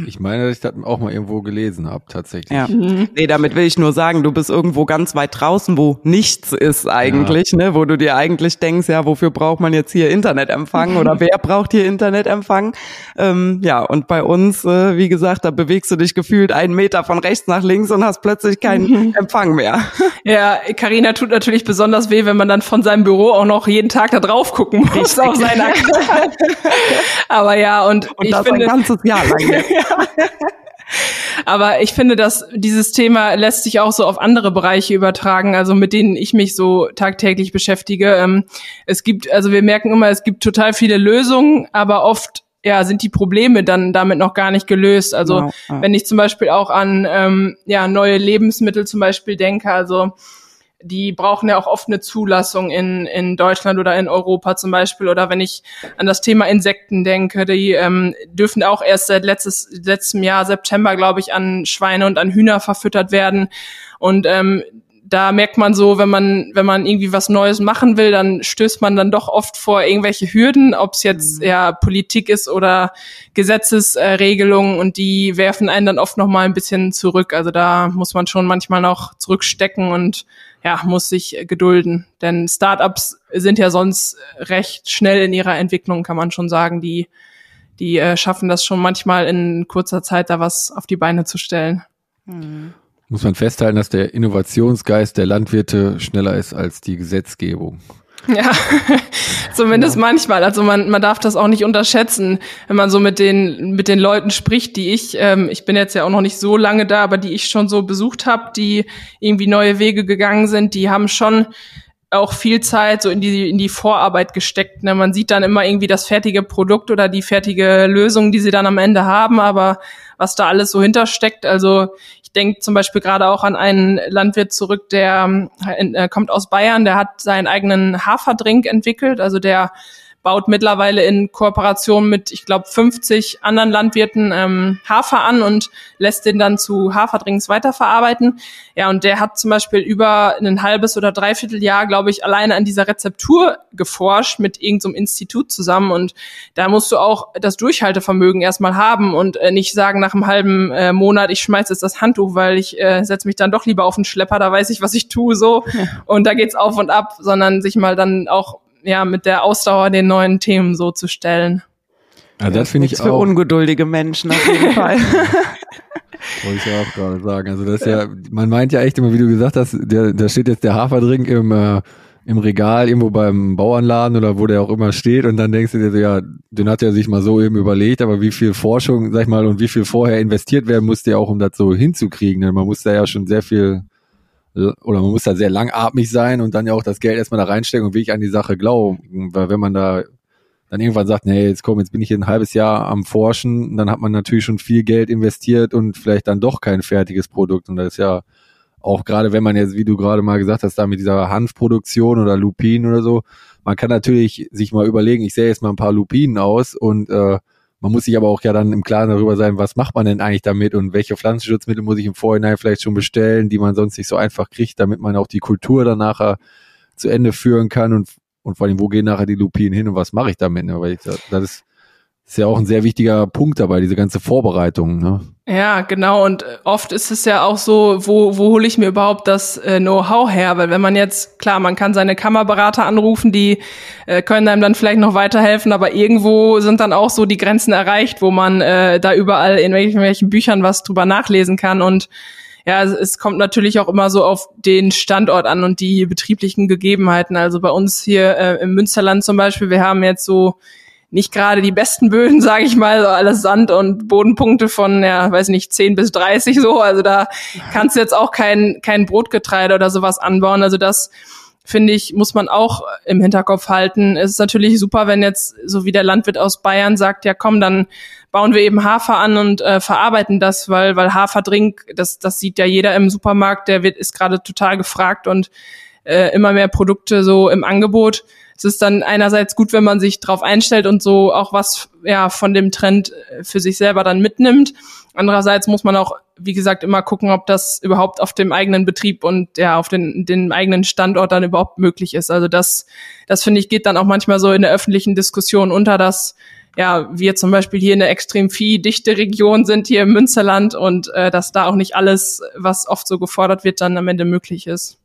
Ich meine, dass ich das auch mal irgendwo gelesen habe, tatsächlich. Ja. Mhm. Nee, damit will ich nur sagen, du bist irgendwo ganz weit draußen, wo nichts ist eigentlich, ja. ne, wo du dir eigentlich denkst, ja, wofür braucht man jetzt hier Internetempfang oder wer braucht hier Internetempfang? Ähm, ja, und bei uns, äh, wie gesagt, da bewegst du dich gefühlt einen Meter von rechts nach links und hast plötzlich keinen mhm. Empfang mehr. Ja, Karina tut natürlich besonders weh, wenn man dann von seinem Büro auch noch jeden Tag da drauf gucken muss Richtig. auf seiner Aber ja, und, und ich das finde, ein ganzes Jahr lang. Aber ich finde, dass dieses Thema lässt sich auch so auf andere Bereiche übertragen, also mit denen ich mich so tagtäglich beschäftige. Ähm, es gibt, also wir merken immer, es gibt total viele Lösungen, aber oft ja, sind die Probleme dann damit noch gar nicht gelöst. Also ja, ja. wenn ich zum Beispiel auch an ähm, ja, neue Lebensmittel zum Beispiel denke, also die brauchen ja auch oft eine Zulassung in, in Deutschland oder in Europa zum Beispiel. Oder wenn ich an das Thema Insekten denke, die ähm, dürfen auch erst seit letztes, letztem Jahr, September, glaube ich, an Schweine und an Hühner verfüttert werden. Und ähm, da merkt man so, wenn man, wenn man irgendwie was Neues machen will, dann stößt man dann doch oft vor irgendwelche Hürden, ob es jetzt mhm. ja Politik ist oder Gesetzesregelungen und die werfen einen dann oft noch mal ein bisschen zurück. Also da muss man schon manchmal noch zurückstecken und ja, muss sich gedulden. Denn Startups sind ja sonst recht schnell in ihrer Entwicklung, kann man schon sagen. Die, die äh, schaffen das schon manchmal in kurzer Zeit, da was auf die Beine zu stellen. Mhm. Muss man festhalten, dass der Innovationsgeist der Landwirte schneller ist als die Gesetzgebung. Ja, zumindest ja. manchmal. Also man, man darf das auch nicht unterschätzen, wenn man so mit den, mit den Leuten spricht, die ich, ähm, ich bin jetzt ja auch noch nicht so lange da, aber die ich schon so besucht habe, die irgendwie neue Wege gegangen sind, die haben schon auch viel Zeit so in die, in die Vorarbeit gesteckt. Ne? Man sieht dann immer irgendwie das fertige Produkt oder die fertige Lösung, die sie dann am Ende haben, aber was da alles so hintersteckt. Also denke zum Beispiel gerade auch an einen Landwirt zurück, der äh, kommt aus Bayern, der hat seinen eigenen Haferdrink entwickelt, also der baut mittlerweile in Kooperation mit, ich glaube, 50 anderen Landwirten ähm, Hafer an und lässt den dann zu Haferdrinks weiterverarbeiten. Ja, und der hat zum Beispiel über ein halbes oder dreiviertel Jahr, glaube ich, alleine an dieser Rezeptur geforscht mit irgendeinem so Institut zusammen. Und da musst du auch das Durchhaltevermögen erstmal haben und äh, nicht sagen nach einem halben äh, Monat, ich schmeiß jetzt das Handtuch, weil ich äh, setze mich dann doch lieber auf den Schlepper, da weiß ich, was ich tue, so. Ja. Und da geht's auf und ab, sondern sich mal dann auch ja, mit der Ausdauer den neuen Themen so zu stellen. Ja, das finde ich auch. Für ungeduldige Menschen auf jeden Fall. Wollte ich ja auch gerade sagen. Also das ist ja, man meint ja echt immer, wie du gesagt hast, der, da steht jetzt der Haferdrink im, äh, im Regal irgendwo beim Bauernladen oder wo der auch immer steht und dann denkst du dir so, ja, den hat er sich mal so eben überlegt, aber wie viel Forschung, sag ich mal, und wie viel vorher investiert werden musste ja auch, um das so hinzukriegen. Denn man muss da ja schon sehr viel oder man muss da sehr langatmig sein und dann ja auch das Geld erstmal da reinstecken und wirklich an die Sache glauben. Weil wenn man da dann irgendwann sagt, nee, jetzt komm, jetzt bin ich hier ein halbes Jahr am Forschen, dann hat man natürlich schon viel Geld investiert und vielleicht dann doch kein fertiges Produkt. Und das ist ja auch gerade, wenn man jetzt, wie du gerade mal gesagt hast, da mit dieser Hanfproduktion oder Lupinen oder so, man kann natürlich sich mal überlegen, ich sehe jetzt mal ein paar Lupinen aus und äh, man muss sich aber auch ja dann im Klaren darüber sein, was macht man denn eigentlich damit und welche Pflanzenschutzmittel muss ich im Vorhinein vielleicht schon bestellen, die man sonst nicht so einfach kriegt, damit man auch die Kultur dann nachher zu Ende führen kann und, und vor allem, wo gehen nachher die Lupinen hin und was mache ich damit? Ne? Weil ich, das ist ist ja auch ein sehr wichtiger Punkt dabei, diese ganze Vorbereitung. Ne? Ja, genau. Und oft ist es ja auch so, wo, wo hole ich mir überhaupt das äh, Know-how her? Weil wenn man jetzt, klar, man kann seine Kammerberater anrufen, die äh, können einem dann vielleicht noch weiterhelfen, aber irgendwo sind dann auch so die Grenzen erreicht, wo man äh, da überall in welchen, welchen Büchern was drüber nachlesen kann. Und ja, es, es kommt natürlich auch immer so auf den Standort an und die betrieblichen Gegebenheiten. Also bei uns hier äh, im Münsterland zum Beispiel, wir haben jetzt so nicht gerade die besten Böden, sage ich mal, so alles Sand und Bodenpunkte von, ja, weiß nicht, 10 bis 30 so. Also da kannst du jetzt auch kein, kein Brotgetreide oder sowas anbauen. Also das finde ich, muss man auch im Hinterkopf halten. Es ist natürlich super, wenn jetzt, so wie der Landwirt aus Bayern sagt, ja komm, dann bauen wir eben Hafer an und äh, verarbeiten das, weil, weil Haferdrink, das, das sieht ja jeder im Supermarkt, der wird, ist gerade total gefragt und äh, immer mehr Produkte so im Angebot es ist dann einerseits gut, wenn man sich darauf einstellt und so auch was ja von dem Trend äh, für sich selber dann mitnimmt. Andererseits muss man auch, wie gesagt, immer gucken, ob das überhaupt auf dem eigenen Betrieb und ja auf den, den eigenen Standort dann überhaupt möglich ist. Also das, das finde ich geht dann auch manchmal so in der öffentlichen Diskussion unter, dass ja, wir zum Beispiel hier eine extrem viehdichte Region sind, hier im Münsterland und äh, dass da auch nicht alles, was oft so gefordert wird, dann am Ende möglich ist.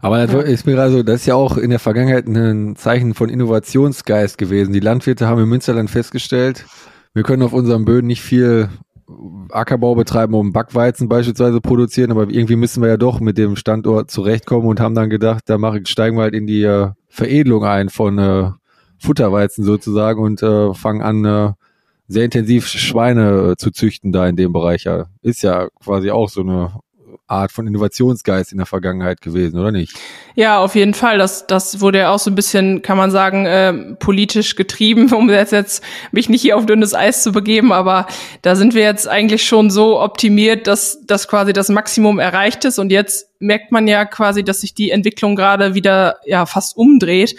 Aber das ist mir gerade so, das ist ja auch in der Vergangenheit ein Zeichen von Innovationsgeist gewesen. Die Landwirte haben im Münsterland festgestellt, wir können auf unserem Böden nicht viel Ackerbau betreiben, um Backweizen beispielsweise produzieren, aber irgendwie müssen wir ja doch mit dem Standort zurechtkommen und haben dann gedacht, da machen, steigen wir halt in die äh, Veredelung ein von äh, Futterweizen sozusagen und äh, fangen an, äh, sehr intensiv Schweine äh, zu züchten da in dem Bereich. Ja. Ist ja quasi auch so eine Art von Innovationsgeist in der Vergangenheit gewesen, oder nicht? Ja, auf jeden Fall. Das, das wurde ja auch so ein bisschen, kann man sagen, äh, politisch getrieben, um jetzt, jetzt mich nicht hier auf dünnes Eis zu begeben, aber da sind wir jetzt eigentlich schon so optimiert, dass, dass quasi das Maximum erreicht ist und jetzt merkt man ja quasi, dass sich die Entwicklung gerade wieder ja fast umdreht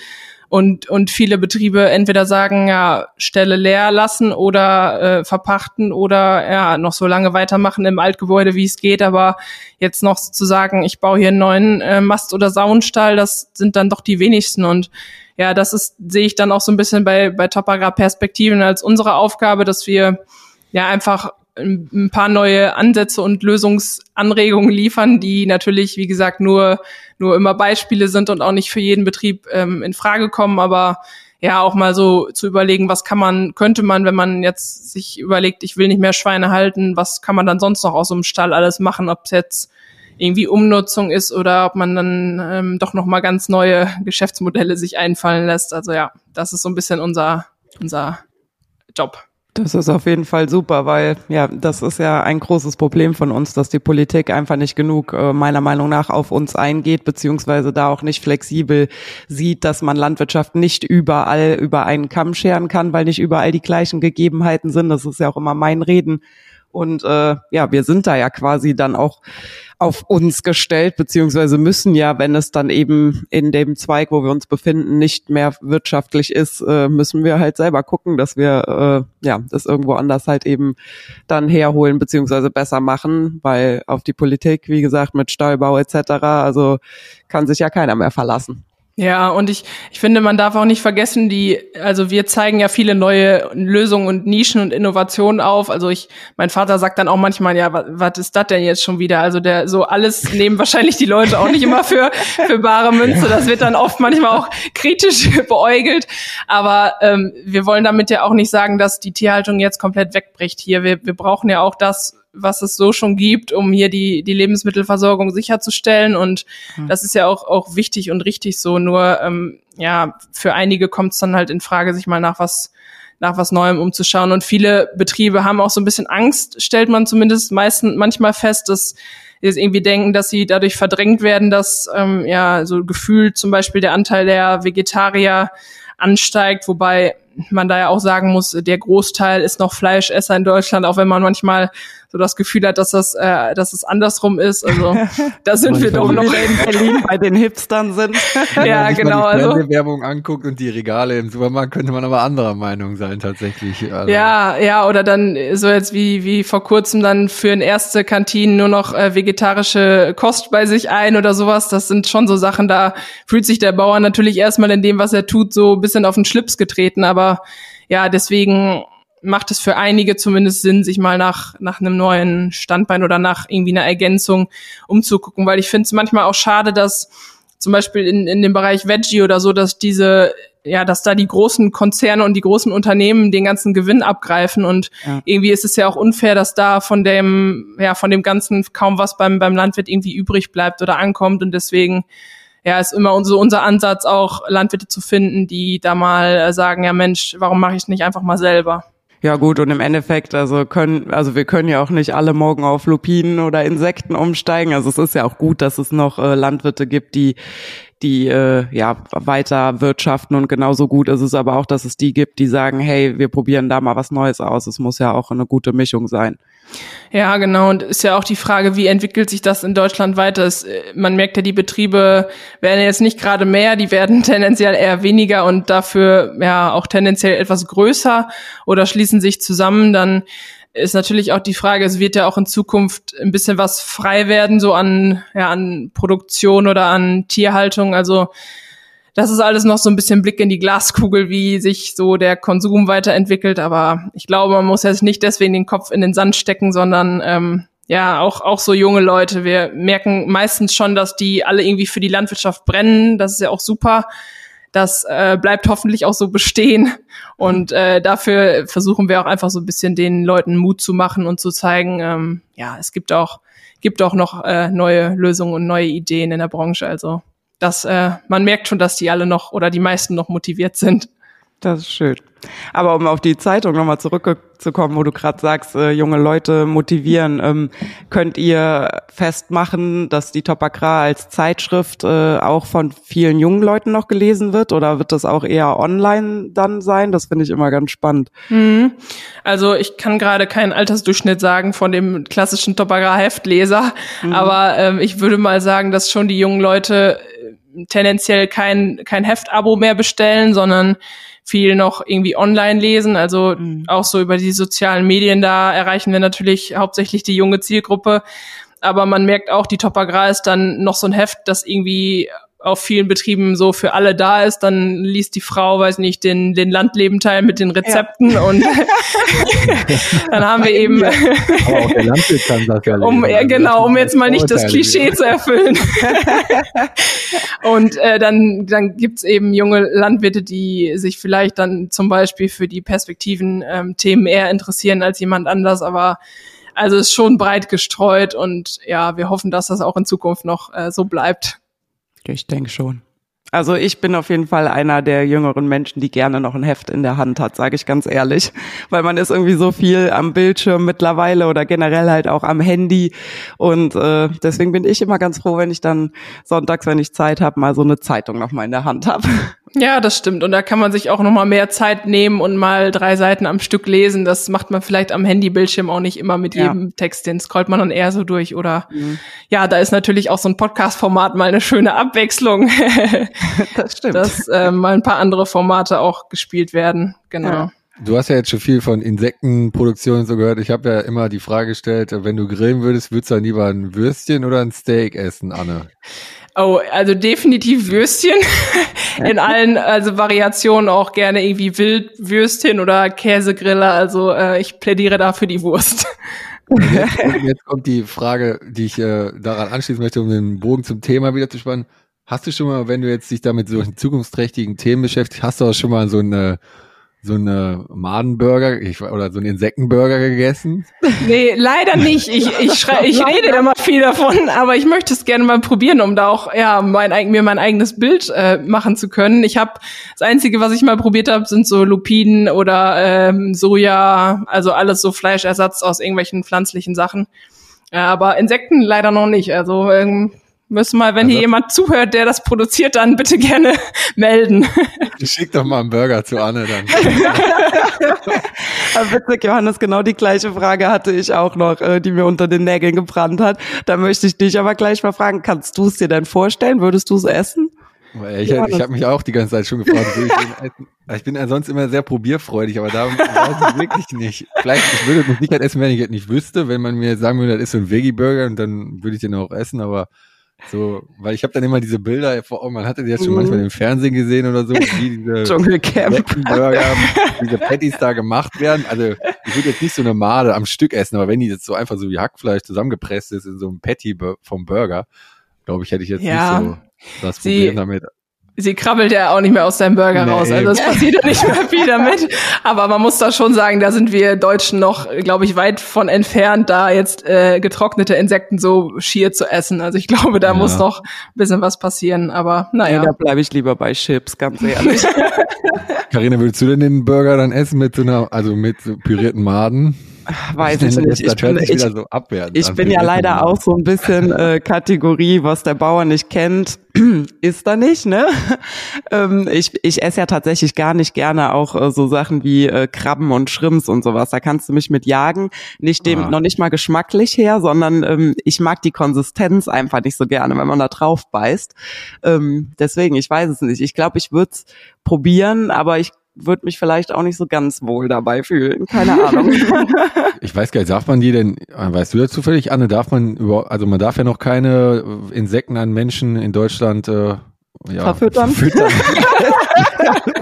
und, und viele Betriebe entweder sagen, ja, Stelle leer lassen oder äh, verpachten oder ja, noch so lange weitermachen im Altgebäude, wie es geht, aber jetzt noch zu sagen, ich baue hier einen neuen äh, Mast- oder Saunstall, das sind dann doch die wenigsten. Und ja, das ist, sehe ich dann auch so ein bisschen bei, bei Topagra Perspektiven als unsere Aufgabe, dass wir ja einfach ein paar neue Ansätze und Lösungsanregungen liefern, die natürlich, wie gesagt, nur, nur immer Beispiele sind und auch nicht für jeden Betrieb ähm, in Frage kommen, aber ja, auch mal so zu überlegen, was kann man, könnte man, wenn man jetzt sich überlegt, ich will nicht mehr Schweine halten, was kann man dann sonst noch aus so einem Stall alles machen, ob es jetzt irgendwie Umnutzung ist oder ob man dann ähm, doch noch mal ganz neue Geschäftsmodelle sich einfallen lässt. Also ja, das ist so ein bisschen unser unser Job. Das ist auf jeden Fall super, weil ja, das ist ja ein großes Problem von uns, dass die Politik einfach nicht genug äh, meiner Meinung nach auf uns eingeht, beziehungsweise da auch nicht flexibel sieht, dass man Landwirtschaft nicht überall über einen Kamm scheren kann, weil nicht überall die gleichen Gegebenheiten sind. Das ist ja auch immer mein Reden. Und äh, ja, wir sind da ja quasi dann auch auf uns gestellt, beziehungsweise müssen ja, wenn es dann eben in dem Zweig, wo wir uns befinden, nicht mehr wirtschaftlich ist, äh, müssen wir halt selber gucken, dass wir äh, ja das irgendwo anders halt eben dann herholen, beziehungsweise besser machen, weil auf die Politik, wie gesagt, mit Stallbau etc., also kann sich ja keiner mehr verlassen. Ja, und ich, ich finde, man darf auch nicht vergessen, die, also wir zeigen ja viele neue Lösungen und Nischen und Innovationen auf. Also ich, mein Vater sagt dann auch manchmal, ja, was, was ist das denn jetzt schon wieder? Also der, so alles nehmen wahrscheinlich die Leute auch nicht immer für, für bare Münze. Das wird dann oft manchmal auch kritisch beäugelt. Aber ähm, wir wollen damit ja auch nicht sagen, dass die Tierhaltung jetzt komplett wegbricht hier. Wir, wir brauchen ja auch das, was es so schon gibt, um hier die, die Lebensmittelversorgung sicherzustellen. Und mhm. das ist ja auch, auch wichtig und richtig so. Nur, ähm, ja, für einige kommt es dann halt in Frage, sich mal nach was nach was Neuem umzuschauen. Und viele Betriebe haben auch so ein bisschen Angst, stellt man zumindest meistens manchmal fest, dass sie jetzt irgendwie denken, dass sie dadurch verdrängt werden, dass ähm, ja so gefühlt zum Beispiel der Anteil der Vegetarier ansteigt, wobei man da ja auch sagen muss, der Großteil ist noch Fleischesser in Deutschland, auch wenn man manchmal so das Gefühl hat, dass das, äh, dass es andersrum ist. Also da sind wir doch noch in Berlin bei den Hipstern sind. ja, genau. Wenn man die Werbung anguckt und die Regale im Supermarkt, könnte man aber anderer Meinung sein tatsächlich. Also. Ja, ja, oder dann so jetzt wie wie vor kurzem dann führen erste Kantinen nur noch äh, vegetarische Kost bei sich ein oder sowas. Das sind schon so Sachen, da fühlt sich der Bauer natürlich erstmal in dem, was er tut, so ein bisschen auf den Schlips getreten. Aber ja, deswegen macht es für einige zumindest Sinn, sich mal nach, nach einem neuen Standbein oder nach irgendwie einer Ergänzung umzugucken, weil ich finde es manchmal auch schade, dass zum Beispiel in, in dem Bereich Veggie oder so, dass diese, ja, dass da die großen Konzerne und die großen Unternehmen den ganzen Gewinn abgreifen und ja. irgendwie ist es ja auch unfair, dass da von dem, ja, von dem Ganzen kaum was beim, beim Landwirt irgendwie übrig bleibt oder ankommt und deswegen ja, ist immer unser, unser Ansatz auch, Landwirte zu finden, die da mal sagen, ja Mensch, warum mache ich es nicht einfach mal selber? Ja gut, und im Endeffekt, also können, also wir können ja auch nicht alle morgen auf Lupinen oder Insekten umsteigen. Also es ist ja auch gut, dass es noch äh, Landwirte gibt, die die äh, ja weiter wirtschaften und genauso gut ist es aber auch, dass es die gibt, die sagen, hey, wir probieren da mal was Neues aus. Es muss ja auch eine gute Mischung sein. Ja, genau. Und ist ja auch die Frage, wie entwickelt sich das in Deutschland weiter? Es, äh, man merkt ja, die Betriebe werden jetzt nicht gerade mehr, die werden tendenziell eher weniger und dafür ja auch tendenziell etwas größer oder schließen sich zusammen. Dann ist natürlich auch die Frage, es wird ja auch in Zukunft ein bisschen was frei werden, so an, ja, an Produktion oder an Tierhaltung. Also das ist alles noch so ein bisschen Blick in die Glaskugel, wie sich so der Konsum weiterentwickelt. Aber ich glaube, man muss jetzt nicht deswegen den Kopf in den Sand stecken, sondern ähm, ja, auch, auch so junge Leute. Wir merken meistens schon, dass die alle irgendwie für die Landwirtschaft brennen. Das ist ja auch super. Das äh, bleibt hoffentlich auch so bestehen. Und äh, dafür versuchen wir auch einfach so ein bisschen den Leuten Mut zu machen und zu zeigen, ähm, ja, es gibt auch, gibt auch noch äh, neue Lösungen und neue Ideen in der Branche. Also dass äh, man merkt schon, dass die alle noch oder die meisten noch motiviert sind. Das ist schön. Aber um auf die Zeitung nochmal zurückzukommen, wo du gerade sagst, äh, junge Leute motivieren, ähm, könnt ihr festmachen, dass die Top Agrar als Zeitschrift äh, auch von vielen jungen Leuten noch gelesen wird oder wird das auch eher online dann sein? Das finde ich immer ganz spannend. Mhm. Also ich kann gerade keinen Altersdurchschnitt sagen von dem klassischen Top Agrar Heftleser, mhm. aber ähm, ich würde mal sagen, dass schon die jungen Leute tendenziell kein, kein Heftabo mehr bestellen, sondern viel noch irgendwie online lesen. Also mhm. auch so über die sozialen Medien, da erreichen wir natürlich hauptsächlich die junge Zielgruppe. Aber man merkt auch, die Top Agrar ist dann noch so ein Heft, das irgendwie auf vielen Betrieben so für alle da ist, dann liest die Frau, weiß nicht, den, den Landlebenteil mit den Rezepten ja. und dann haben wir eben, Aber auch der Landwirt kann das ja um, ja, genau, um jetzt mal nicht das Klischee zu erfüllen. und äh, dann, dann gibt's eben junge Landwirte, die sich vielleicht dann zum Beispiel für die Perspektiven ähm, Themen eher interessieren als jemand anders, aber also es ist schon breit gestreut und ja, wir hoffen, dass das auch in Zukunft noch äh, so bleibt. Ich denke schon. Also ich bin auf jeden Fall einer der jüngeren Menschen, die gerne noch ein Heft in der Hand hat, sage ich ganz ehrlich, weil man ist irgendwie so viel am Bildschirm mittlerweile oder generell halt auch am Handy und äh, deswegen bin ich immer ganz froh, wenn ich dann sonntags, wenn ich Zeit habe, mal so eine Zeitung noch mal in der Hand habe. Ja, das stimmt. Und da kann man sich auch noch mal mehr Zeit nehmen und mal drei Seiten am Stück lesen. Das macht man vielleicht am Handybildschirm auch nicht immer mit ja. jedem Text. Den scrollt man dann eher so durch. Oder mhm. ja, da ist natürlich auch so ein Podcast-Format mal eine schöne Abwechslung. das stimmt. Dass äh, mal ein paar andere Formate auch gespielt werden. Genau. Ja. Du hast ja jetzt schon viel von Insektenproduktion so gehört. Ich habe ja immer die Frage gestellt, wenn du grillen würdest, würdest du dann lieber ein Würstchen oder ein Steak essen, Anne? Oh, also definitiv Würstchen. In allen also Variationen auch gerne irgendwie Wildwürstchen oder Käsegriller. Also äh, ich plädiere da für die Wurst. Jetzt, jetzt, kommt die Frage, die ich äh, daran anschließen möchte, um den Bogen zum Thema wieder zu spannen. Hast du schon mal, wenn du jetzt dich damit solchen zukunftsträchtigen Themen beschäftigst, hast du auch schon mal so eine so eine Madenburger ich, oder so einen Insektenburger gegessen? Nee, leider nicht. Ich, ich, schrei, ich rede immer viel davon, aber ich möchte es gerne mal probieren, um da auch ja mein, mir mein eigenes Bild äh, machen zu können. Ich habe das Einzige, was ich mal probiert habe, sind so Lupinen oder ähm, Soja, also alles so Fleischersatz aus irgendwelchen pflanzlichen Sachen. Ja, aber Insekten leider noch nicht. Also ähm, Müssen mal, wenn also, hier jemand zuhört, der das produziert, dann bitte gerne melden. Schick doch mal einen Burger zu Anne dann. Witzig, Johannes, genau die gleiche Frage hatte ich auch noch, äh, die mir unter den Nägeln gebrannt hat. Da möchte ich dich aber gleich mal fragen, kannst du es dir denn vorstellen? Würdest du es essen? Ich, ich habe mich auch die ganze Zeit schon gefragt, ich, essen? ich bin ja sonst immer sehr probierfreudig, aber da weiß ich wirklich nicht. Vielleicht, ich würde mit Sicherheit essen, wenn ich es nicht wüsste. Wenn man mir sagen würde, das ist so ein Veggie-Burger und dann würde ich den auch essen, aber so, weil ich habe dann immer diese Bilder vor Augen, man hatte die jetzt schon mhm. manchmal im Fernsehen gesehen oder so, wie diese Burger, diese Patties da gemacht werden. Also ich würde jetzt nicht so eine Made am Stück essen, aber wenn die jetzt so einfach so wie Hackfleisch zusammengepresst ist in so einem Patty vom Burger, glaube ich, hätte ich jetzt ja. nicht so das Problem damit sie krabbelt ja auch nicht mehr aus seinem Burger nee, raus. Also es passiert ja nicht mehr viel damit. Aber man muss da schon sagen, da sind wir Deutschen noch, glaube ich, weit von entfernt, da jetzt äh, getrocknete Insekten so schier zu essen. Also ich glaube, da ja. muss noch ein bisschen was passieren. Aber naja. Nee, da bleibe ich lieber bei Chips, ganz ehrlich. Karina, würdest du denn den Burger dann essen mit so einer, also mit so pürierten Maden? Weiß ich nicht. Ich bin, ich, so ich bin ja leider auch so ein bisschen äh, Kategorie, was der Bauer nicht kennt, ist da nicht, ne? ähm, ich, ich esse ja tatsächlich gar nicht gerne auch äh, so Sachen wie äh, Krabben und Schrimps und sowas. Da kannst du mich mit jagen. Nicht dem, ah. noch nicht mal geschmacklich her, sondern ähm, ich mag die Konsistenz einfach nicht so gerne, wenn man da drauf beißt. Ähm, deswegen, ich weiß es nicht. Ich glaube, ich würde es probieren, aber ich würde mich vielleicht auch nicht so ganz wohl dabei fühlen. Keine Ahnung. ich weiß gar nicht, darf man die denn, weißt du ja zufällig, Anne, darf man überhaupt, also man darf ja noch keine Insekten an Menschen in Deutschland äh, ja, verfüttern. verfüttern.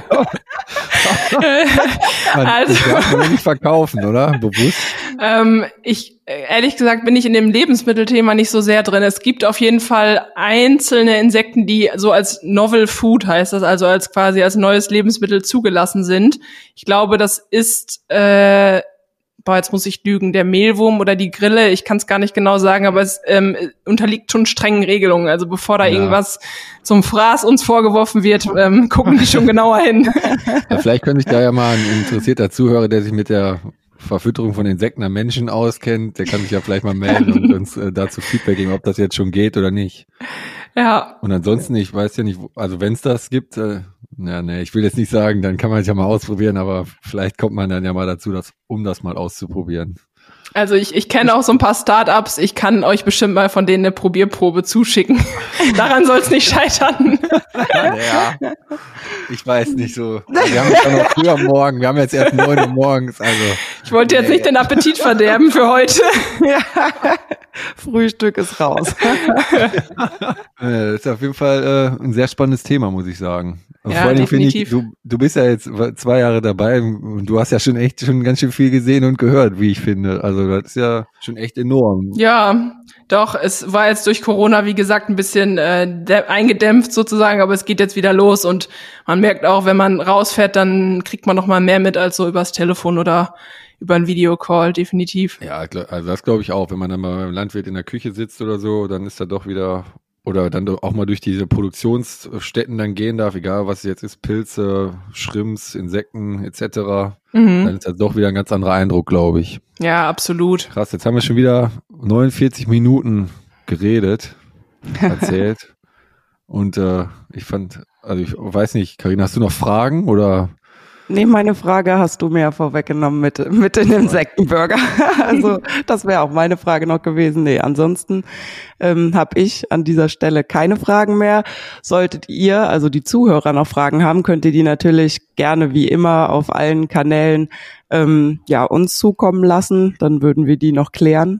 also, darf man nicht verkaufen, oder? Bewusst? Ähm, ich, ehrlich gesagt, bin ich in dem Lebensmittelthema nicht so sehr drin. Es gibt auf jeden Fall einzelne Insekten, die so als Novel Food heißt das, also als quasi als neues Lebensmittel zugelassen sind. Ich glaube, das ist äh, boah, jetzt muss ich lügen, der Mehlwurm oder die Grille, ich kann es gar nicht genau sagen, aber es ähm, unterliegt schon strengen Regelungen. Also bevor da ja. irgendwas zum Fraß uns vorgeworfen wird, ähm, gucken die schon genauer hin. Ja, vielleicht könnte ich da ja mal ein interessierter Zuhörer, der sich mit der Verfütterung von Insekten an Menschen auskennt, der kann sich ja vielleicht mal melden und uns äh, dazu Feedback geben, ob das jetzt schon geht oder nicht. Ja. Und ansonsten, ich weiß ja nicht, also wenn es das gibt, äh, ja, nee, ich will jetzt nicht sagen, dann kann man es ja mal ausprobieren, aber vielleicht kommt man dann ja mal dazu, das, um das mal auszuprobieren. Also ich, ich kenne auch so ein paar Startups. Ich kann euch bestimmt mal von denen eine Probierprobe zuschicken. Daran soll es nicht scheitern. ja, ich weiß nicht so. Wir haben jetzt noch früh am Morgen. Wir haben jetzt erst neun Uhr morgens. Also ich wollte jetzt nicht den Appetit verderben für heute. Frühstück ist raus. das ist auf jeden Fall äh, ein sehr spannendes Thema, muss ich sagen. Ja, vor allem finde ich, du, du bist ja jetzt zwei Jahre dabei und du hast ja schon echt schon ganz schön viel gesehen und gehört, wie ich finde. Also das ist ja schon echt enorm. Ja, doch, es war jetzt durch Corona, wie gesagt, ein bisschen äh, eingedämpft sozusagen, aber es geht jetzt wieder los und man merkt auch, wenn man rausfährt, dann kriegt man noch mal mehr mit als so übers Telefon oder über einen Videocall, definitiv. Ja, also das glaube ich auch. Wenn man dann mal beim Landwirt in der Küche sitzt oder so, dann ist da doch wieder oder dann auch mal durch diese Produktionsstätten dann gehen darf, egal was es jetzt ist, Pilze, Schrimps, Insekten etc., mhm. dann ist das doch wieder ein ganz anderer Eindruck, glaube ich. Ja, absolut. Krass, jetzt haben wir schon wieder 49 Minuten geredet, erzählt. Und äh, ich fand, also ich weiß nicht, Karina, hast du noch Fragen oder Nee, meine Frage hast du mir ja vorweggenommen mit, mit den Insektenburger. also das wäre auch meine Frage noch gewesen. Nee, ansonsten ähm, habe ich an dieser Stelle keine Fragen mehr. Solltet ihr, also die Zuhörer, noch Fragen haben, könnt ihr die natürlich gerne wie immer auf allen Kanälen ähm, ja uns zukommen lassen. Dann würden wir die noch klären.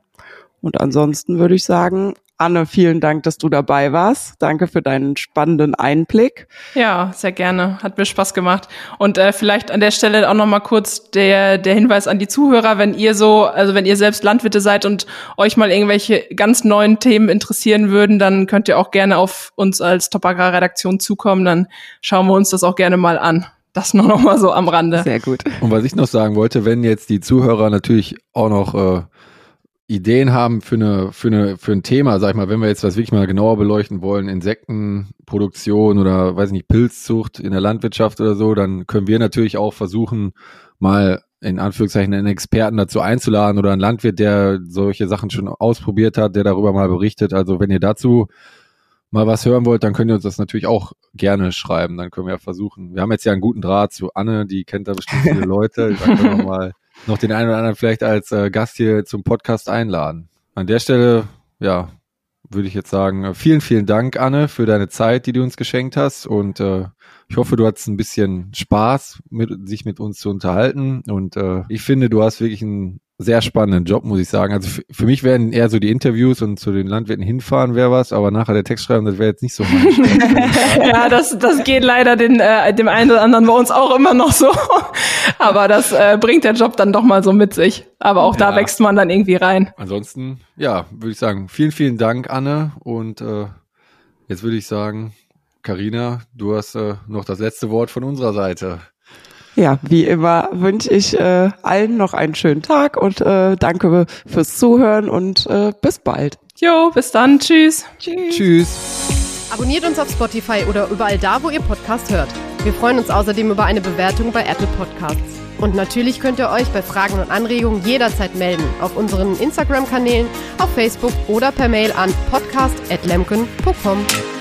Und ansonsten würde ich sagen, Anne, vielen Dank, dass du dabei warst. Danke für deinen spannenden Einblick. Ja, sehr gerne. Hat mir Spaß gemacht. Und äh, vielleicht an der Stelle auch noch mal kurz der, der Hinweis an die Zuhörer, wenn ihr so, also wenn ihr selbst Landwirte seid und euch mal irgendwelche ganz neuen Themen interessieren würden, dann könnt ihr auch gerne auf uns als Top Agrar Redaktion zukommen. Dann schauen wir uns das auch gerne mal an. Das nur noch mal so am Rande. Sehr gut. Und was ich noch sagen wollte, wenn jetzt die Zuhörer natürlich auch noch äh, Ideen haben für eine, für eine, für ein Thema, sag ich mal, wenn wir jetzt was wirklich mal genauer beleuchten wollen, Insektenproduktion oder weiß nicht, Pilzzucht in der Landwirtschaft oder so, dann können wir natürlich auch versuchen, mal in Anführungszeichen einen Experten dazu einzuladen oder einen Landwirt, der solche Sachen schon ausprobiert hat, der darüber mal berichtet. Also wenn ihr dazu mal was hören wollt, dann könnt ihr uns das natürlich auch gerne schreiben. Dann können wir ja versuchen. Wir haben jetzt ja einen guten Draht zu Anne, die kennt da bestimmt viele Leute. Dann können wir mal noch den einen oder anderen vielleicht als äh, Gast hier zum Podcast einladen. An der Stelle, ja, würde ich jetzt sagen, äh, vielen, vielen Dank, Anne, für deine Zeit, die du uns geschenkt hast. Und äh, ich hoffe, du hattest ein bisschen Spaß, mit, sich mit uns zu unterhalten. Und äh, ich finde, du hast wirklich einen sehr spannenden Job, muss ich sagen. Also für mich wären eher so die Interviews und zu den Landwirten hinfahren wäre was, aber nachher der Text schreiben, das wäre jetzt nicht so mein Ja, das, das geht leider den, äh, dem einen oder anderen bei uns auch immer noch so. aber das äh, bringt der Job dann doch mal so mit sich. Aber auch ja. da wächst man dann irgendwie rein. Ansonsten, ja, würde ich sagen, vielen, vielen Dank, Anne. Und äh, jetzt würde ich sagen, Karina, du hast äh, noch das letzte Wort von unserer Seite. Ja, wie immer wünsche ich äh, allen noch einen schönen Tag und äh, danke fürs Zuhören und äh, bis bald. Jo, bis dann. Tschüss. Tschüss. Tschüss. Abonniert uns auf Spotify oder überall da, wo ihr Podcast hört. Wir freuen uns außerdem über eine Bewertung bei Apple Podcasts. Und natürlich könnt ihr euch bei Fragen und Anregungen jederzeit melden auf unseren Instagram-Kanälen, auf Facebook oder per Mail an podcast.lemken.com.